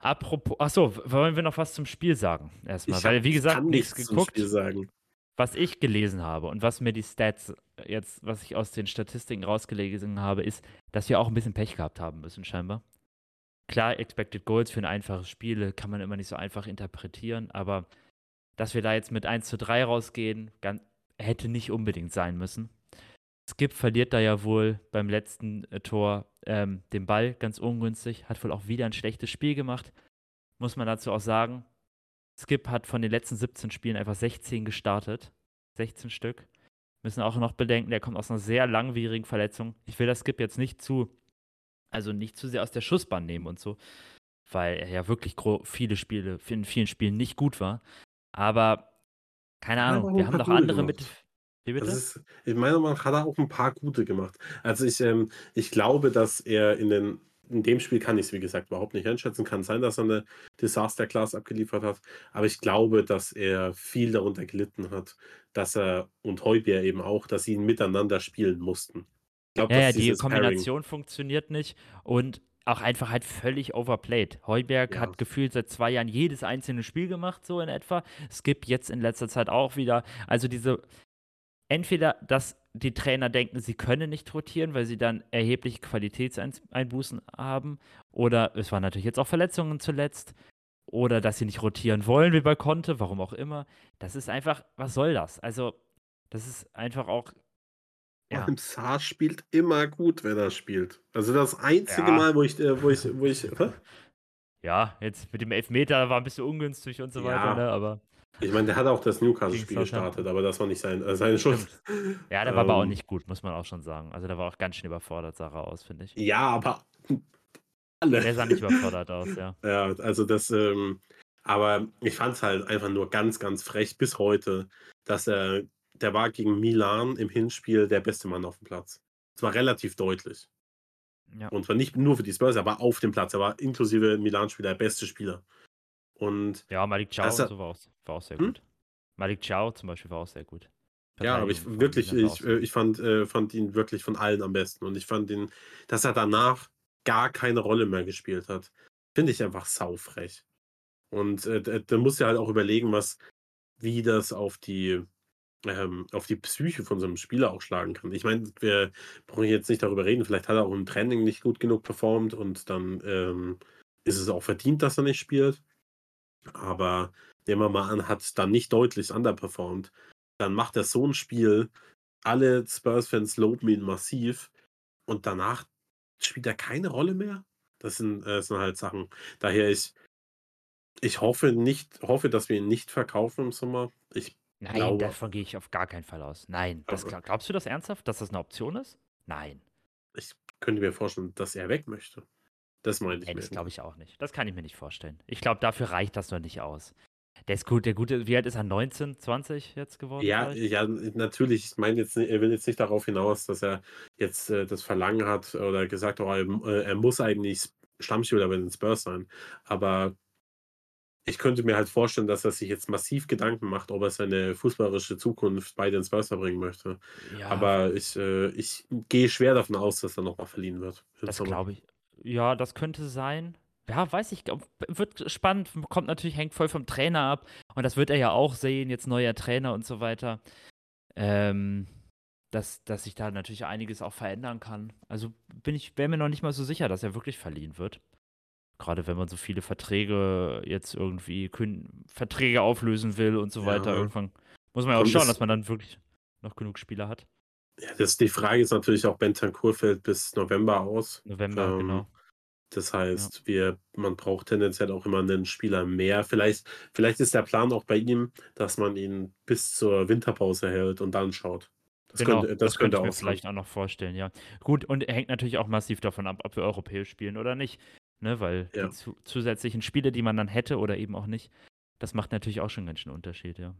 Apropos, achso, wollen wir noch was zum Spiel sagen? Erstmal, weil wie gesagt, nichts geguckt. Zum Spiel sagen was ich gelesen habe und was mir die Stats jetzt, was ich aus den Statistiken rausgelesen habe, ist, dass wir auch ein bisschen Pech gehabt haben müssen, scheinbar. Klar, Expected Goals für ein einfaches Spiel kann man immer nicht so einfach interpretieren, aber dass wir da jetzt mit 1 zu 3 rausgehen, ganz, hätte nicht unbedingt sein müssen. Skip verliert da ja wohl beim letzten äh, Tor ähm, den Ball ganz ungünstig, hat wohl auch wieder ein schlechtes Spiel gemacht. Muss man dazu auch sagen, Skip hat von den letzten 17 Spielen einfach 16 gestartet. 16 Stück. Müssen auch noch bedenken, der kommt aus einer sehr langwierigen Verletzung. Ich will das Skip jetzt nicht zu, also nicht zu sehr aus der Schussbahn nehmen und so, weil er ja wirklich viele Spiele, in vielen Spielen nicht gut war. Aber keine Ahnung, wir haben noch andere gemacht. mit. Wie bitte? Das ist, in meiner Meinung nach hat er auch ein paar gute gemacht. Also ich, ähm, ich glaube, dass er in den in dem Spiel kann ich es, wie gesagt, überhaupt nicht einschätzen. Kann sein, dass er eine Disaster-Class abgeliefert hat. Aber ich glaube, dass er viel darunter gelitten hat, dass er und Heubier eben auch, dass sie miteinander spielen mussten. Ich glaub, ja, ja die Kombination Pairing funktioniert nicht und auch einfach halt völlig overplayed. Heuberg ja. hat gefühlt seit zwei Jahren jedes einzelne Spiel gemacht, so in etwa. Skip jetzt in letzter Zeit auch wieder. Also diese, entweder, dass die Trainer denken, sie können nicht rotieren, weil sie dann erhebliche Qualitätseinbußen haben, oder es waren natürlich jetzt auch Verletzungen zuletzt, oder dass sie nicht rotieren wollen, wie bei Conte, warum auch immer. Das ist einfach, was soll das? Also, das ist einfach auch. Ja. Im Saar spielt immer gut, wenn er spielt. Also das einzige ja. Mal, wo ich, äh, wo ich, wo ich. Ja, jetzt mit dem Elfmeter war ein bisschen ungünstig und so ja. weiter, ne? aber. Ich meine, der hat auch das Newcastle-Spiel gestartet, aber das war nicht sein, äh, seine Schuld. Ja, der war aber auch ähm. nicht gut, muss man auch schon sagen. Also der war auch ganz schön überfordert, Sarah aus, finde ich. Ja, aber alle. Der sah nicht überfordert aus, ja. Ja, also das, ähm, aber ich fand es halt einfach nur ganz, ganz frech bis heute, dass er, der war gegen Milan im Hinspiel der beste Mann auf dem Platz. Es war relativ deutlich. Ja. Und zwar nicht nur für die Spurs, aber auf dem Platz. Er war inklusive Milan-Spieler der beste Spieler. Und ja, Malik Chow also, so war, auch, war auch sehr hm? gut. Malik Chow zum Beispiel war auch sehr gut. Ja, aber ich wirklich, ich, äh, ich fand, äh, fand ihn wirklich von allen am besten. Und ich fand ihn, dass er danach gar keine Rolle mehr gespielt hat, finde ich einfach saufrech. Und äh, da musst du halt auch überlegen, was, wie das auf die, ähm, auf die Psyche von so einem Spieler auch schlagen kann. Ich meine, wir brauchen jetzt nicht darüber reden, vielleicht hat er auch im Training nicht gut genug performt und dann ähm, ist es auch verdient, dass er nicht spielt. Aber nehmen wir mal an, hat dann nicht deutlich underperformed, dann macht er so ein Spiel, alle Spurs-Fans loben ihn massiv und danach spielt er keine Rolle mehr. Das sind, äh, sind halt Sachen. Daher ich ich hoffe nicht hoffe, dass wir ihn nicht verkaufen im Sommer. Ich Nein, glaube davon gehe ich auf gar keinen Fall aus. Nein, das Aber- glaubst du das ernsthaft, dass das eine Option ist? Nein. ich könnte mir vorstellen, dass er weg möchte. Das meine ich mir. das glaube ich auch nicht. Das kann ich mir nicht vorstellen. Ich glaube, dafür reicht das noch nicht aus. Der ist gut, der gute, wie alt ist er? 19, 20 jetzt geworden? Ja, vielleicht? ja, natürlich. Ich meine jetzt, er will jetzt nicht darauf hinaus, dass er jetzt äh, das Verlangen hat oder gesagt hat, oh, er, äh, er muss eigentlich Stammspieler bei den Spurs sein. Aber ich könnte mir halt vorstellen, dass er sich jetzt massiv Gedanken macht, ob er seine fußballerische Zukunft bei den Spurs verbringen möchte. Ja, Aber ich, äh, ich gehe schwer davon aus, dass er nochmal verliehen wird. das glaube ich. Ja, das könnte sein. Ja, weiß ich. Wird spannend. Kommt natürlich, hängt voll vom Trainer ab. Und das wird er ja auch sehen, jetzt neuer Trainer und so weiter. Ähm, dass, dass sich da natürlich einiges auch verändern kann. Also bin ich, wäre mir noch nicht mal so sicher, dass er wirklich verliehen wird. Gerade wenn man so viele Verträge jetzt irgendwie Verträge auflösen will und so Ja. weiter. Irgendwann muss man ja auch schauen, dass man dann wirklich noch genug Spieler hat. Ja, das, die Frage ist natürlich auch, Bentancur fällt bis November aus. November, Ähm, genau. Das heißt, wir, man braucht tendenziell auch immer einen Spieler mehr. Vielleicht, vielleicht ist der Plan auch bei ihm, dass man ihn bis zur Winterpause hält und dann schaut. Das Genau, könnte, das könnte ich mir auch sein. vielleicht auch noch vorstellen, ja. Gut, und hängt natürlich auch massiv davon ab, ob wir europäisch spielen oder nicht. Ne, weil Ja. die zu zusätzlichen Spiele, die man dann hätte oder eben auch nicht, das macht natürlich auch schon ganz schön Unterschied, ja.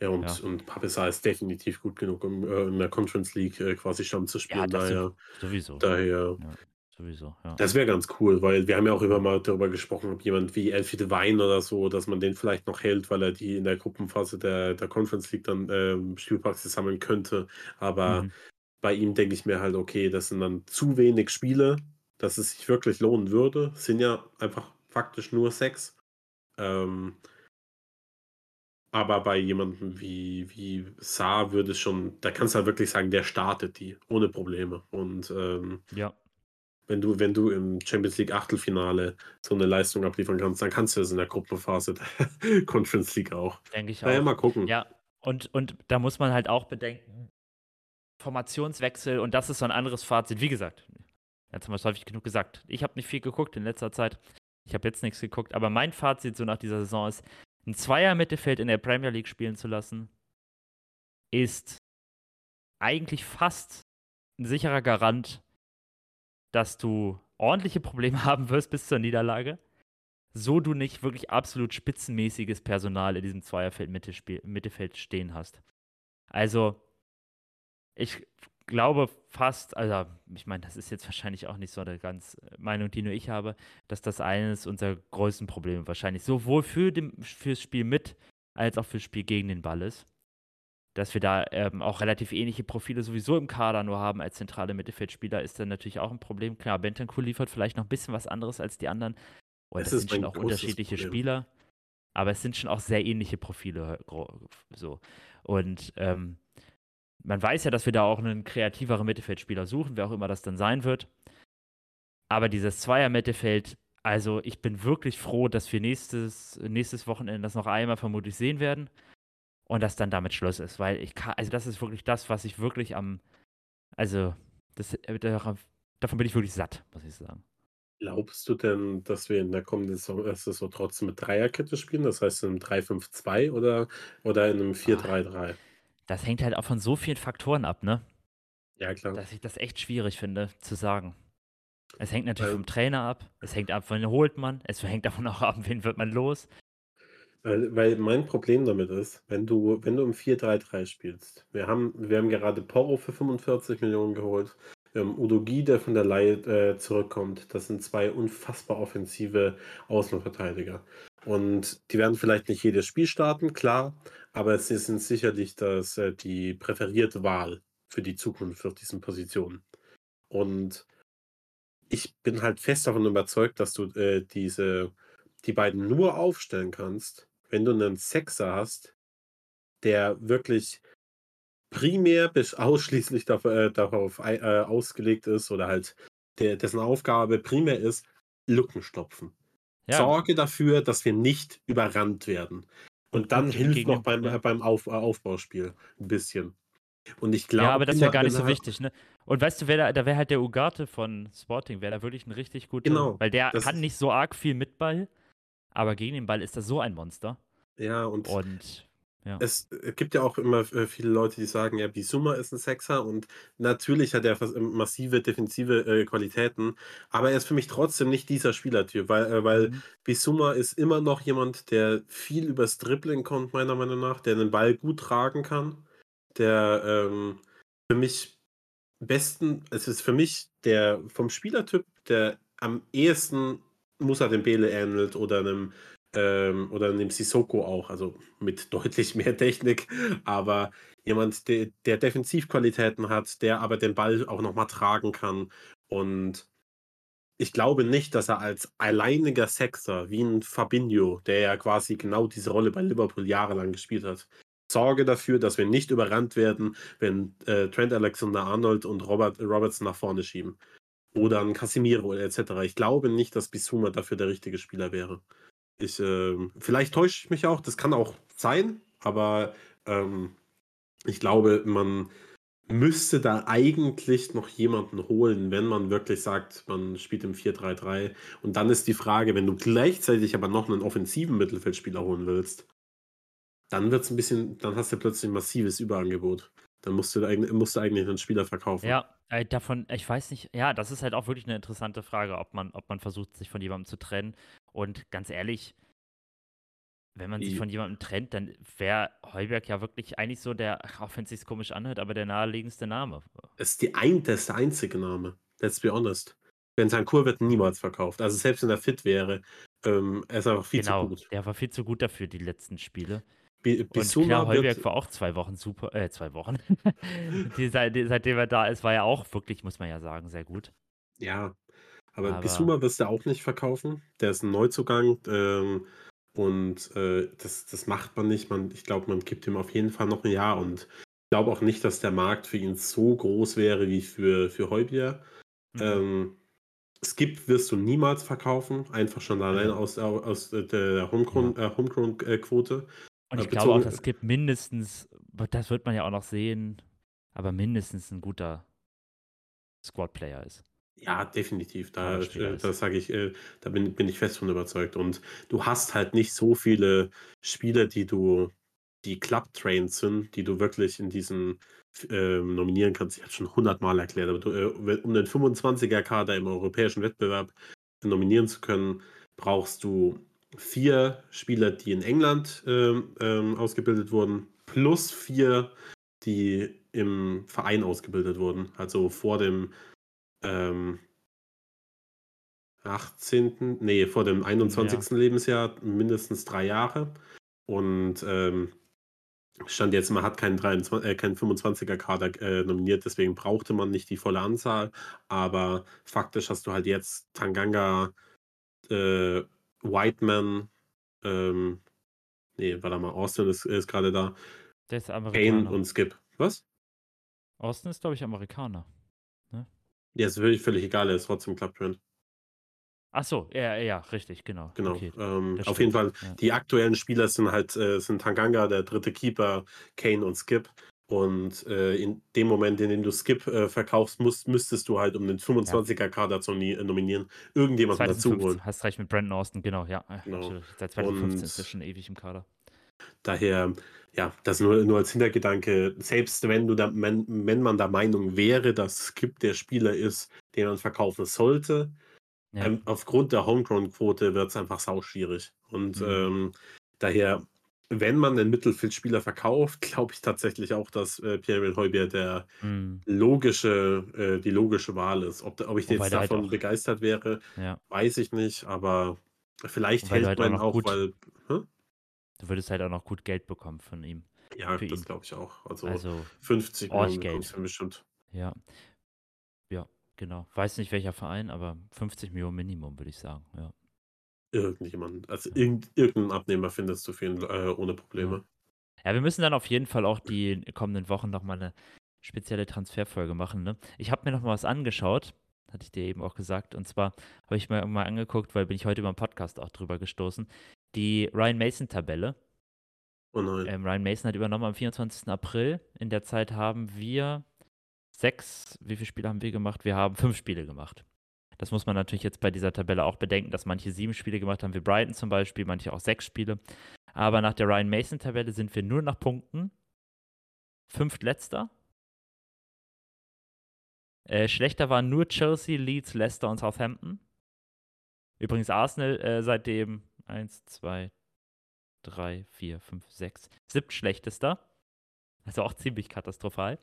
Ja, und, Ja. und Papissa ist definitiv gut genug, um äh, in der Conference League äh, quasi Stamm zu Ja, spielen. das daher, sowieso. daher, Sowieso, ja. das wäre ganz cool, weil wir haben ja auch immer mal darüber gesprochen, ob jemand wie Elfie Devine oder so, dass man den vielleicht noch hält, weil er die in der Gruppenphase der, der Conference League dann ähm, Spielpraxis sammeln könnte. Aber Mhm. bei ihm denke ich mir halt, okay, das sind dann zu wenig Spiele, dass es sich wirklich lohnen würde. Es sind ja einfach faktisch nur sechs. Ähm, aber bei jemandem wie, wie Saar würde es schon, da kannst du halt wirklich sagen, der startet die ohne Probleme. Und ähm, Ja, wenn du, wenn du im Champions League Achtelfinale so eine Leistung abliefern kannst, dann kannst du es in der Gruppenphase der Conference League auch. denke ich auch. mal gucken. Ja, und, und da muss man halt auch bedenken, Formationswechsel und das ist so ein anderes Fazit. Wie gesagt, jetzt haben wir es häufig genug gesagt. Ich habe nicht viel geguckt in letzter Zeit. Ich habe jetzt nichts geguckt, aber mein Fazit so nach dieser Saison ist, ein Zweier-Mittelfeld in der Premier League spielen zu lassen, ist eigentlich fast ein sicherer Garant, dass du ordentliche Probleme haben wirst bis zur Niederlage, so du nicht wirklich absolut spitzenmäßiges Personal in diesem Zweierfeld-Mittelfeld stehen hast. Also, ich glaube fast, also ich meine, das ist jetzt wahrscheinlich auch nicht so eine ganz äh, Meinung, die nur ich habe, dass das eines unserer größten Probleme wahrscheinlich sowohl für dem, fürs Spiel mit als auch fürs Spiel gegen den Ball ist. Dass wir da ähm, auch relativ ähnliche Profile sowieso im Kader nur haben als zentrale Mittelfeldspieler, ist dann natürlich auch ein Problem. Klar, Bentancur liefert vielleicht noch ein bisschen was anderes als die anderen. Und Es sind schon auch unterschiedliche Problem. Spieler. Aber es sind schon auch sehr ähnliche Profile. gro- So. Und ähm, man weiß ja, dass wir da auch einen kreativeren Mittelfeldspieler suchen, wer auch immer das dann sein wird. Aber dieses Zweier-Mittelfeld, also ich bin wirklich froh, dass wir nächstes, nächstes Wochenende das noch einmal vermutlich sehen werden und dass dann damit Schluss ist, weil ich kann, also das ist wirklich das, was ich wirklich am, also das, äh, davon bin ich wirklich satt, muss ich sagen. Glaubst du denn, dass wir in der kommenden Saison, äh, Saison trotzdem mit Dreierkette spielen? Das heißt in einem 3-5-2 oder, oder in einem 4-3-3? Das hängt halt auch von so vielen Faktoren ab, ne? Ja, klar. dass ich das echt schwierig finde zu sagen. Es hängt natürlich Weil- vom Trainer ab, es hängt ab, wen holt man, es hängt davon auch ab, wen wird man los. Weil, weil mein Problem damit ist, wenn du, wenn du im 4-3-3 spielst, wir haben, wir haben gerade Porro für 45 Millionen geholt, haben Udo Gie, der von der Leihe äh, zurückkommt. Das sind zwei unfassbar offensive Außenverteidiger. Und die werden vielleicht nicht jedes Spiel starten, klar, aber sie sind sicherlich das, äh, die präferierte Wahl für die Zukunft auf diesen Positionen. Und ich bin halt fest davon überzeugt, dass du äh, diese die beiden nur aufstellen kannst, wenn du einen Sechser hast, der wirklich primär bis ausschließlich daf äh, darauf äh, ausgelegt ist oder halt der dessen Aufgabe primär ist, Lücken stopfen. Ja. Sorge dafür, dass wir nicht überrannt werden. Und, dann hilft gegen noch beim, ja. beim Auf, äh, Aufbauspiel ein bisschen. Und ich glaube, Ja, aber das wäre gar nicht so wichtig, ne? Und weißt du, wer da, da wäre halt der Ugarte von Sporting, wäre da wirklich ein richtig guter. Genau, Weil der kann nicht so arg viel mit Ball, aber gegen den Ball ist er so ein Monster. Ja, und Und ja. es äh, gibt ja auch immer äh, viele Leute, die sagen, ja, Bisuma ist ein Sechser und natürlich hat er massive defensive äh, Qualitäten, aber er ist für mich trotzdem nicht dieser Spielertyp, weil, äh, weil Mhm. Bisuma ist immer noch jemand, der viel übers Dribbling kommt, meiner Meinung nach, der den Ball gut tragen kann, der ähm, für mich besten, es ist für mich der vom Spielertyp, der am ehesten Musa Dembele ähnelt oder einem ähm, oder einem Sissoko auch, also mit deutlich mehr Technik, aber jemand, der, der Defensivqualitäten hat, der aber den Ball auch nochmal tragen kann und ich glaube nicht, dass er als alleiniger Sechser wie ein Fabinho, der ja quasi genau diese Rolle bei Liverpool jahrelang gespielt hat, sorge dafür, dass wir nicht überrannt werden, wenn äh, Trent Alexander-Arnold und Robert, Robertson nach vorne schieben. Oder ein Casemiro etc. Ich glaube nicht, dass Bissouma dafür der richtige Spieler wäre. Ich, ähm, vielleicht täusche ich mich auch, das kann auch sein, aber ähm, ich glaube, man müsste da eigentlich noch jemanden holen, wenn man wirklich sagt, man spielt im 4-3-3. Und dann ist die Frage, wenn du gleichzeitig aber noch einen offensiven Mittelfeldspieler holen willst, dann wird es ein bisschen, dann hast du plötzlich ein massives Überangebot. Dann musst du, eigentlich- musst du eigentlich einen Spieler verkaufen. Ja, äh, davon, ich weiß nicht, ja, das ist halt auch wirklich eine interessante Frage, ob man, ob man versucht, sich von jemandem zu trennen. Und ganz ehrlich, wenn man sich von jemandem trennt, dann wäre Heuberg ja wirklich eigentlich so der, auch wenn es sich komisch anhört, aber der naheliegendste Name. Das ist, die ein, das ist der einzige Name. Let's be honest. Bentancur wird niemals verkauft. Also selbst wenn er fit wäre, ähm, er ist einfach viel genau, zu gut. der war viel zu gut dafür, die letzten Spiele. Und Bissouma Heuberg wird, war auch zwei Wochen super, äh, zwei Wochen. die, seit, die, seitdem er da ist, war er auch wirklich, muss man ja sagen, sehr gut. ja, aber, Aber- Bissouma wirst du auch nicht verkaufen. Der ist ein Neuzugang ähm, und äh, das, das macht man nicht. Man, ich glaube, man gibt ihm auf jeden Fall noch ein Jahr und ich glaube auch nicht, dass der Markt für ihn so groß wäre wie für, für Heubier. Mhm. Ähm, Skip wirst du niemals verkaufen, einfach schon allein Ja. aus, aus der Homegrown- äh, Homegrown-Quote. Und ich glaube auch, dass Skip mindestens, das wird man ja auch noch sehen, aber mindestens ein guter Squad-Player ist. Ja, definitiv. Da, äh, das sage ich, äh, da bin, bin ich fest von überzeugt. Und du hast halt nicht so viele Spieler, die du, die Club-Trained sind, die du wirklich in diesen ähm, nominieren kannst. Ich habe schon hundertmal erklärt, aber du, äh, um den 25er-Kader im europäischen Wettbewerb nominieren zu können, brauchst du vier Spieler, die in England ähm, ähm, ausgebildet wurden, plus vier, die im Verein ausgebildet wurden. Also vor dem ähm, 18., nee, vor dem 21. Lebensjahr mindestens drei Jahre. Und ähm, stand jetzt, man hat keinen, 23, äh, keinen 25er-Kader äh, nominiert, deswegen brauchte man nicht die volle Anzahl. Aber faktisch hast du halt jetzt Tanganga, äh, Whiteman, ähm, nee, warte mal, Austin ist, ist gerade da, Der ist Kane Amerikaner. und Skip. Was? Austin ist, glaube ich, Amerikaner. Ja, ist völlig, völlig egal, er ist trotzdem Club-Trend. Ach so, ja, ja, richtig, genau. Genau. Okay, ähm, auf jeden Fall, stimmt, ja. die aktuellen Spieler sind halt äh, sind Tanganga, der dritte Keeper, Kane und Skip. Und äh, in dem Moment, in dem du Skip äh, verkaufst, musst, müsstest du halt, um den 25er-Kader zu ni- äh, nominieren, irgendjemanden dazu 2015, holen. hast recht mit Brandon Austin, genau, ja. Genau. Seit 2015 Und- ist er schon ewig im Kader. Daher, ja, das nur, nur als Hintergedanke, selbst wenn du da, wenn, wenn man der Meinung wäre, dass Skip der Spieler ist, den man verkaufen sollte, Ja. ähm, aufgrund der Homegrown-Quote wird es einfach sauschwierig. Und Mhm. ähm, daher, wenn man einen Mittelfeldspieler verkauft, glaube ich tatsächlich auch, dass äh, Pierre Heubier der Hm, logische, äh, die logische Wahl ist. Ob, ob ich Wobei jetzt halt davon auch- begeistert wäre, ja. weiß ich nicht, aber vielleicht Wobei hält halt auch man auch, gut- weil. Hä? Du würdest halt auch noch gut Geld bekommen von ihm. Ja, für das glaube ich auch. Also, Also, 50 Orch Millionen Geld. bestimmt. ja. Ja, genau. Weiß nicht welcher Verein, aber 50 Millionen Minimum, würde ich sagen. Ja. Irgendjemand. Also irgend, irgendeinen Abnehmer findest du für ihn äh, ohne Probleme. Ja, wir müssen dann auf jeden Fall auch die kommenden Wochen nochmal eine spezielle Transferfolge machen. Ne? Ich habe mir nochmal was angeschaut, hatte ich dir eben auch gesagt. Und zwar habe ich mir mal angeguckt, weil bin ich heute über den Podcast auch drüber gestoßen, die Ryan Mason-Tabelle. Oh nein. Ähm, Ryan Mason hat übernommen am 24. April. In der Zeit haben wir sechs, wie viele Spiele haben wir gemacht? Wir haben fünf Spiele gemacht. Das muss man natürlich jetzt bei dieser Tabelle auch bedenken, dass manche sieben Spiele gemacht haben, wie Brighton zum Beispiel, manche auch sechs Spiele. Aber nach der Ryan Mason-Tabelle sind wir nur nach Punkten fünftletzter. Äh, schlechter waren nur Chelsea, Leeds, Leicester und Southampton. Übrigens Arsenal äh, seitdem 1, 2, 3, 4, 5, 6, siebt schlechtester. Also auch ziemlich katastrophal.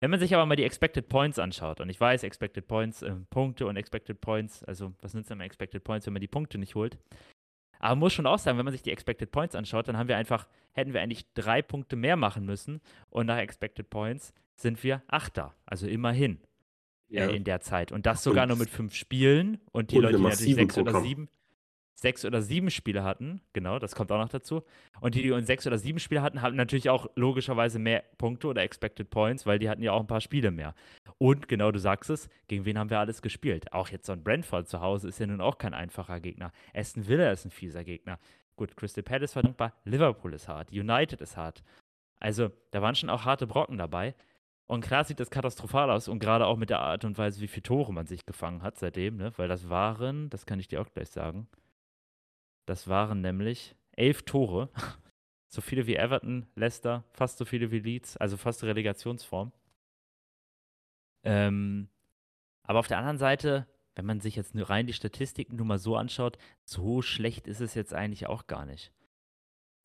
Wenn man sich aber mal die Expected Points anschaut, und ich weiß, Expected Points, äh, Punkte und Expected Points, also was nützt denn Expected Points, wenn man die Punkte nicht holt? Aber man muss schon auch sagen, wenn man sich die Expected Points anschaut, dann haben wir einfach, hätten wir eigentlich drei Punkte mehr machen müssen. Und nach Expected Points sind wir Achter, also immerhin äh, Ja. in der Zeit. Und das sogar Und- nur mit fünf Spielen. Und die Leute, die natürlich sechs oder Programm. sieben, sechs oder sieben Spiele hatten, genau, das kommt auch noch dazu. Und die, die uns sechs oder sieben Spiele hatten, hatten natürlich auch logischerweise mehr Punkte oder Expected Points, weil die hatten ja auch ein paar Spiele mehr. Und genau, du sagst es, gegen wen haben wir alles gespielt? Auch jetzt so ein Brentford zu Hause ist ja nun auch kein einfacher Gegner. Aston Villa ist ein fieser Gegner. Gut, Crystal Palace war dankbar, Liverpool ist hart, United ist hart. Also, da waren schon auch harte Brocken dabei. Und klar sieht das katastrophal aus und gerade auch mit der Art und Weise, wie viele Tore man sich gefangen hat seitdem, ne? Weil das waren, das kann ich dir auch gleich sagen, das waren nämlich elf Tore. So viele wie Everton, Leicester, fast so viele wie Leeds, also fast Relegationsform. Ähm, aber auf der anderen Seite, wenn man sich jetzt nur rein die Statistiken nur mal so anschaut, so schlecht ist es jetzt eigentlich auch gar nicht.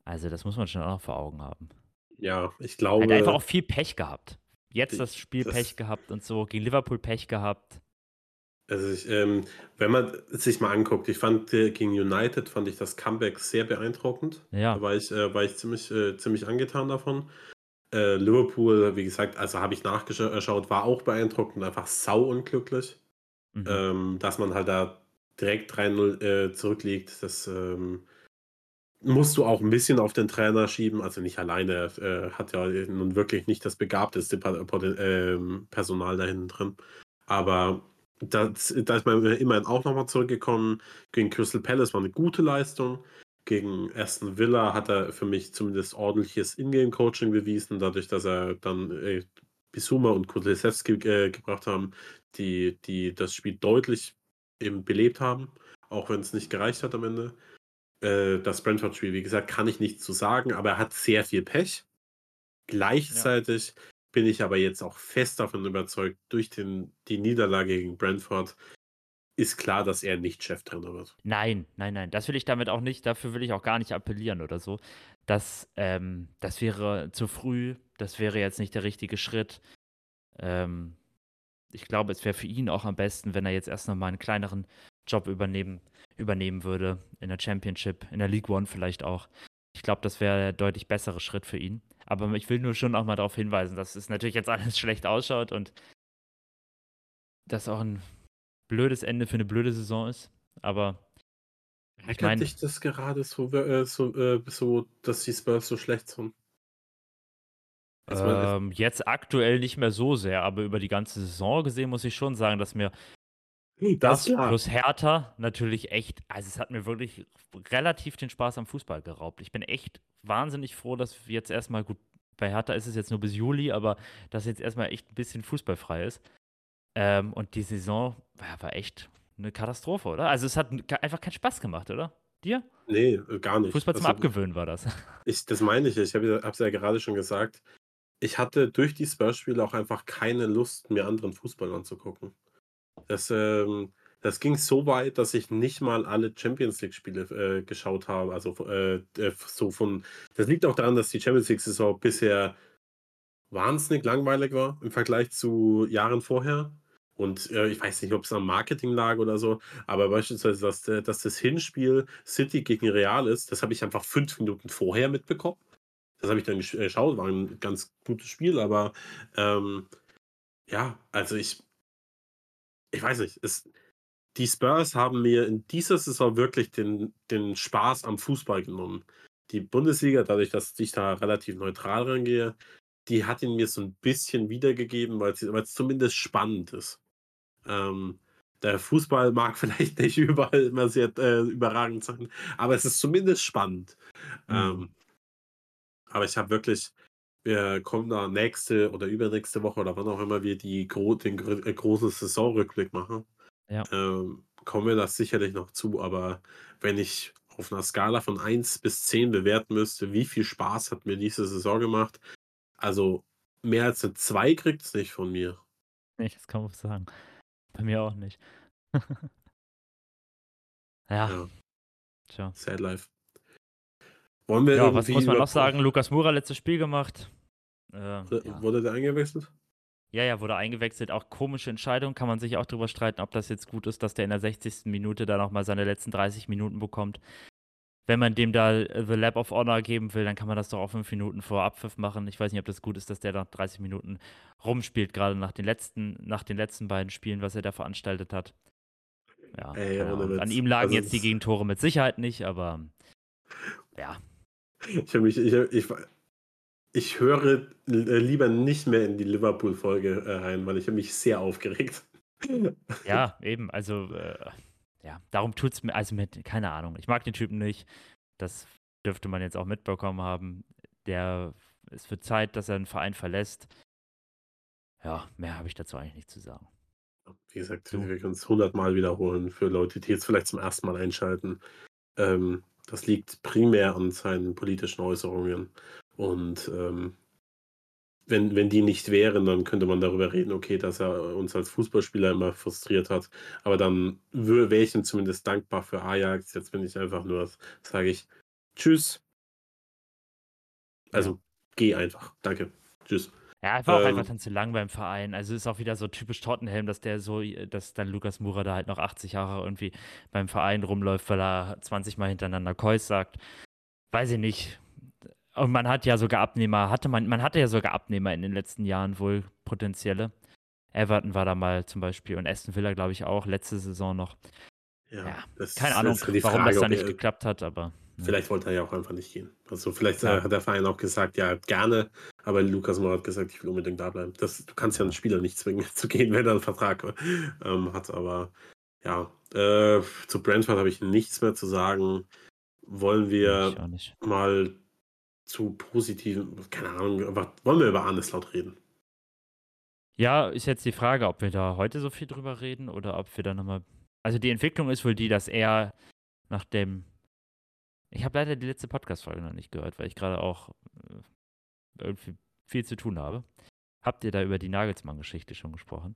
Also, das muss man schon auch noch vor Augen haben. Ja, ich Hat glaube. einfach auch viel Pech gehabt. Jetzt das Spiel das- Pech gehabt und so, gegen Liverpool Pech gehabt. Also ich, ähm, wenn man sich mal anguckt, ich fand äh, gegen United fand ich das Comeback sehr beeindruckend. Ja. Da war ich, äh, war ich ziemlich, äh, ziemlich angetan davon. Äh, Liverpool, wie gesagt, also habe ich nachgeschaut, war auch beeindruckend, einfach sau unglücklich. Mhm. Ähm, dass man halt da direkt 3-0 äh, zurückliegt, das ähm, musst du auch ein bisschen auf den Trainer schieben. Also nicht alleine, er äh, hat ja nun wirklich nicht das begabteste ähm, Personal da hinten drin. Aber das, da ist man immerhin auch nochmal zurückgekommen. Gegen Crystal Palace war eine gute Leistung. Gegen Aston Villa hat er für mich zumindest ordentliches Ingame-Coaching bewiesen, dadurch, dass er dann äh, Bisuma und Kulisewski äh, gebracht haben, die, die das Spiel deutlich eben belebt haben, auch wenn es nicht gereicht hat am Ende. Äh, das Brentford-Spiel, wie gesagt, kann ich nichts zu sagen, aber er hat sehr viel Pech. Gleichzeitig bin ich aber jetzt auch fest davon überzeugt, durch den, die Niederlage gegen Brentford ist klar, dass er nicht Cheftrainer wird. Nein, nein, nein. Das will ich damit auch nicht, dafür will ich auch gar nicht appellieren oder so. Das, ähm, das wäre zu früh, das wäre jetzt nicht der richtige Schritt. Ähm, ich glaube, es wäre für ihn auch am besten, wenn er jetzt erst nochmal einen kleineren Job übernehmen, übernehmen würde. In der Championship, in der League One vielleicht auch. Ich glaube, das wäre der deutlich bessere Schritt für ihn. Aber ich will nur schon auch mal darauf hinweisen, dass es natürlich jetzt alles schlecht ausschaut und das auch ein blödes Ende für eine blöde Saison ist. Aber Ärgert mein- dich das gerade so, äh, so, äh, so, dass die Spurs so schlecht sind? Ähm, jetzt aktuell nicht mehr so sehr, aber über die ganze Saison gesehen muss ich schon sagen, dass mir das klar. plus Hertha natürlich echt, also es hat mir wirklich relativ den Spaß am Fußball geraubt. Ich bin echt wahnsinnig froh, dass wir jetzt erstmal, gut, bei Hertha ist es jetzt nur bis Juli, aber dass jetzt erstmal echt ein bisschen fußballfrei ist. Ähm, und die Saison war, war echt eine Katastrophe, oder? Also es hat einfach keinen Spaß gemacht, oder? Dir? Nee, äh, gar nicht. Fußball zum Also, Abgewöhnen war das. Ich, das meine ich. Ich habe es ja gerade schon gesagt. Ich hatte durch die Spurs-Spiele auch einfach keine Lust, mir anderen Fußball anzugucken. Das, ähm, das ging so weit, dass ich nicht mal alle Champions League-Spiele äh, geschaut habe. Also äh, äh, so von. Das liegt auch daran, dass die Champions League-Saison bisher wahnsinnig langweilig war im Vergleich zu Jahren vorher. Und äh, ich weiß nicht, ob es am Marketing lag oder so, aber beispielsweise, dass, äh, dass das Hinspiel City gegen Real ist, das habe ich einfach fünf Minuten vorher mitbekommen. Das habe ich dann äh, geschaut, war ein ganz gutes Spiel, aber ähm, ja, also ich, ich weiß nicht, es, die Spurs haben mir in dieser Saison wirklich den, den Spaß am Fußball genommen. Die Bundesliga, dadurch, dass ich da relativ neutral rangehe, die hat ihn mir so ein bisschen wiedergegeben, weil es zumindest spannend ist. Ähm, der Fußball mag vielleicht nicht überall immer sehr äh, überragend sein, aber es ist zumindest spannend. Mhm. Ähm, aber ich habe wirklich, wir kommen da nächste oder übernächste Woche oder wann auch immer wir die gro den äh, großen Saisonrückblick machen, Ja. ähm, kommen wir das sicherlich noch zu. Aber wenn ich auf einer Skala von 1 bis 10 bewerten müsste, wie viel Spaß hat mir diese Saison gemacht, also mehr als eine 2 kriegt es nicht von mir. Nee, das kann man sagen. Bei mir auch nicht. Ja, Ja, tja. sad life. Wollen wir Ja, was muss man noch sagen? Lukas Mura letztes Spiel gemacht. Äh, ja. Wurde der eingewechselt? Ja, ja, wurde eingewechselt. Auch komische Entscheidung. Kann man sich auch drüber streiten, ob das jetzt gut ist, dass der in der 60. Minute da nochmal seine letzten 30 Minuten bekommt. Wenn man dem da äh, The Lab of Honor geben will, dann kann man das doch auch fünf Minuten vor Abpfiff machen. Ich weiß nicht, ob das gut ist, dass der da 30 Minuten rumspielt, gerade nach den letzten, nach den letzten beiden Spielen, was er da veranstaltet hat. Ja, Ey. An ihm lagen Also jetzt die Gegentore mit Sicherheit nicht, aber ja, Ich, mich, ich, ich, ich höre lieber nicht mehr in die Liverpool-Folge äh, rein, weil ich habe mich sehr aufgeregt. Ja, eben. Also, äh, ja, darum tut es mir, also mit, keine Ahnung. Ich mag den Typen nicht. Das dürfte man jetzt auch mitbekommen haben. Der, es wird Zeit, dass er den Verein verlässt. Ja, mehr habe ich dazu eigentlich nicht zu sagen. Wie gesagt, So. wir können es hundertmal wiederholen für Leute, die jetzt vielleicht zum ersten Mal einschalten. Ähm, das liegt primär an seinen politischen Äußerungen. Und ähm, wenn, wenn die nicht wären, dann könnte man darüber reden, okay, dass er uns als Fußballspieler immer frustriert hat. Aber dann wäre ich ihm zumindest dankbar für Ajax. Jetzt bin ich einfach nur, sage ich, tschüss. Also, geh einfach. Danke. Tschüss. Ja, er war auch Ähm. einfach dann zu lang beim Verein. Also ist auch wieder so typisch Tottenham, dass der so, dass dann Lukas Mura da halt noch 80 Jahre irgendwie beim Verein rumläuft, weil er 20 Mal hintereinander Kois sagt. Weiß ich nicht. Und man hat ja sogar Abnehmer, hatte man, man hatte ja sogar Abnehmer in den letzten Jahren wohl potenzielle. Everton war da mal zum Beispiel und Aston Villa, glaube ich, auch, letzte Saison noch. Ja, das Keine Ahnung, warum Frage, das da nicht geklappt hat, aber. Ja. Vielleicht wollte er ja auch einfach nicht gehen. Also vielleicht Ja. äh, hat der Verein auch gesagt, ja, gerne, aber Lukas Moura hat gesagt, ich will unbedingt da bleiben. Das, du kannst ja einen Spieler nicht zwingen zu gehen, wenn er einen Vertrag ähm, hat, aber ja, äh, zu Brentford habe ich nichts mehr zu sagen. Wollen wir mal zu positiven, keine Ahnung, wollen wir über Arneslaut reden? Ja, ist jetzt die Frage, ob wir da heute so viel drüber reden oder ob wir da nochmal. Also die Entwicklung ist wohl die, dass er nach dem. Ich habe leider die letzte Podcast-Folge noch nicht gehört, weil ich gerade auch äh, irgendwie viel zu tun habe. Habt ihr da über die Nagelsmann-Geschichte schon gesprochen?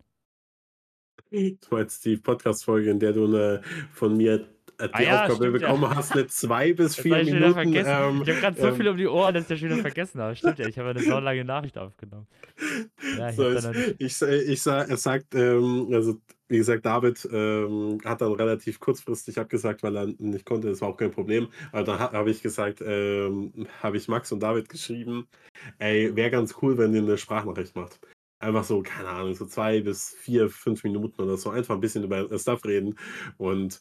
Du meinst die Podcast-Folge, in der du eine, von mir äh, die Ah ja, Aufgabe stimmt, ja. bekommen hast, eine zwei bis Das vier Minuten. vergessen. ähm, ich habe gerade so ähm, viel um die Ohren, dass ich das schon wieder vergessen habe. Stimmt ja, ich habe eine so lange Nachricht aufgenommen. Ja, ich so, ich, ich, ich, sag, er sagt, ähm, also wie gesagt, David ähm, hat dann relativ kurzfristig abgesagt, weil er nicht konnte, das war auch kein Problem. Aber dann ha- habe ich gesagt, ähm, habe ich Max und David geschrieben, ey, wäre ganz cool, wenn ihr eine Sprachnachricht macht. Einfach so, keine Ahnung, so zwei bis vier, fünf Minuten oder so, einfach ein bisschen über Stuff reden. Und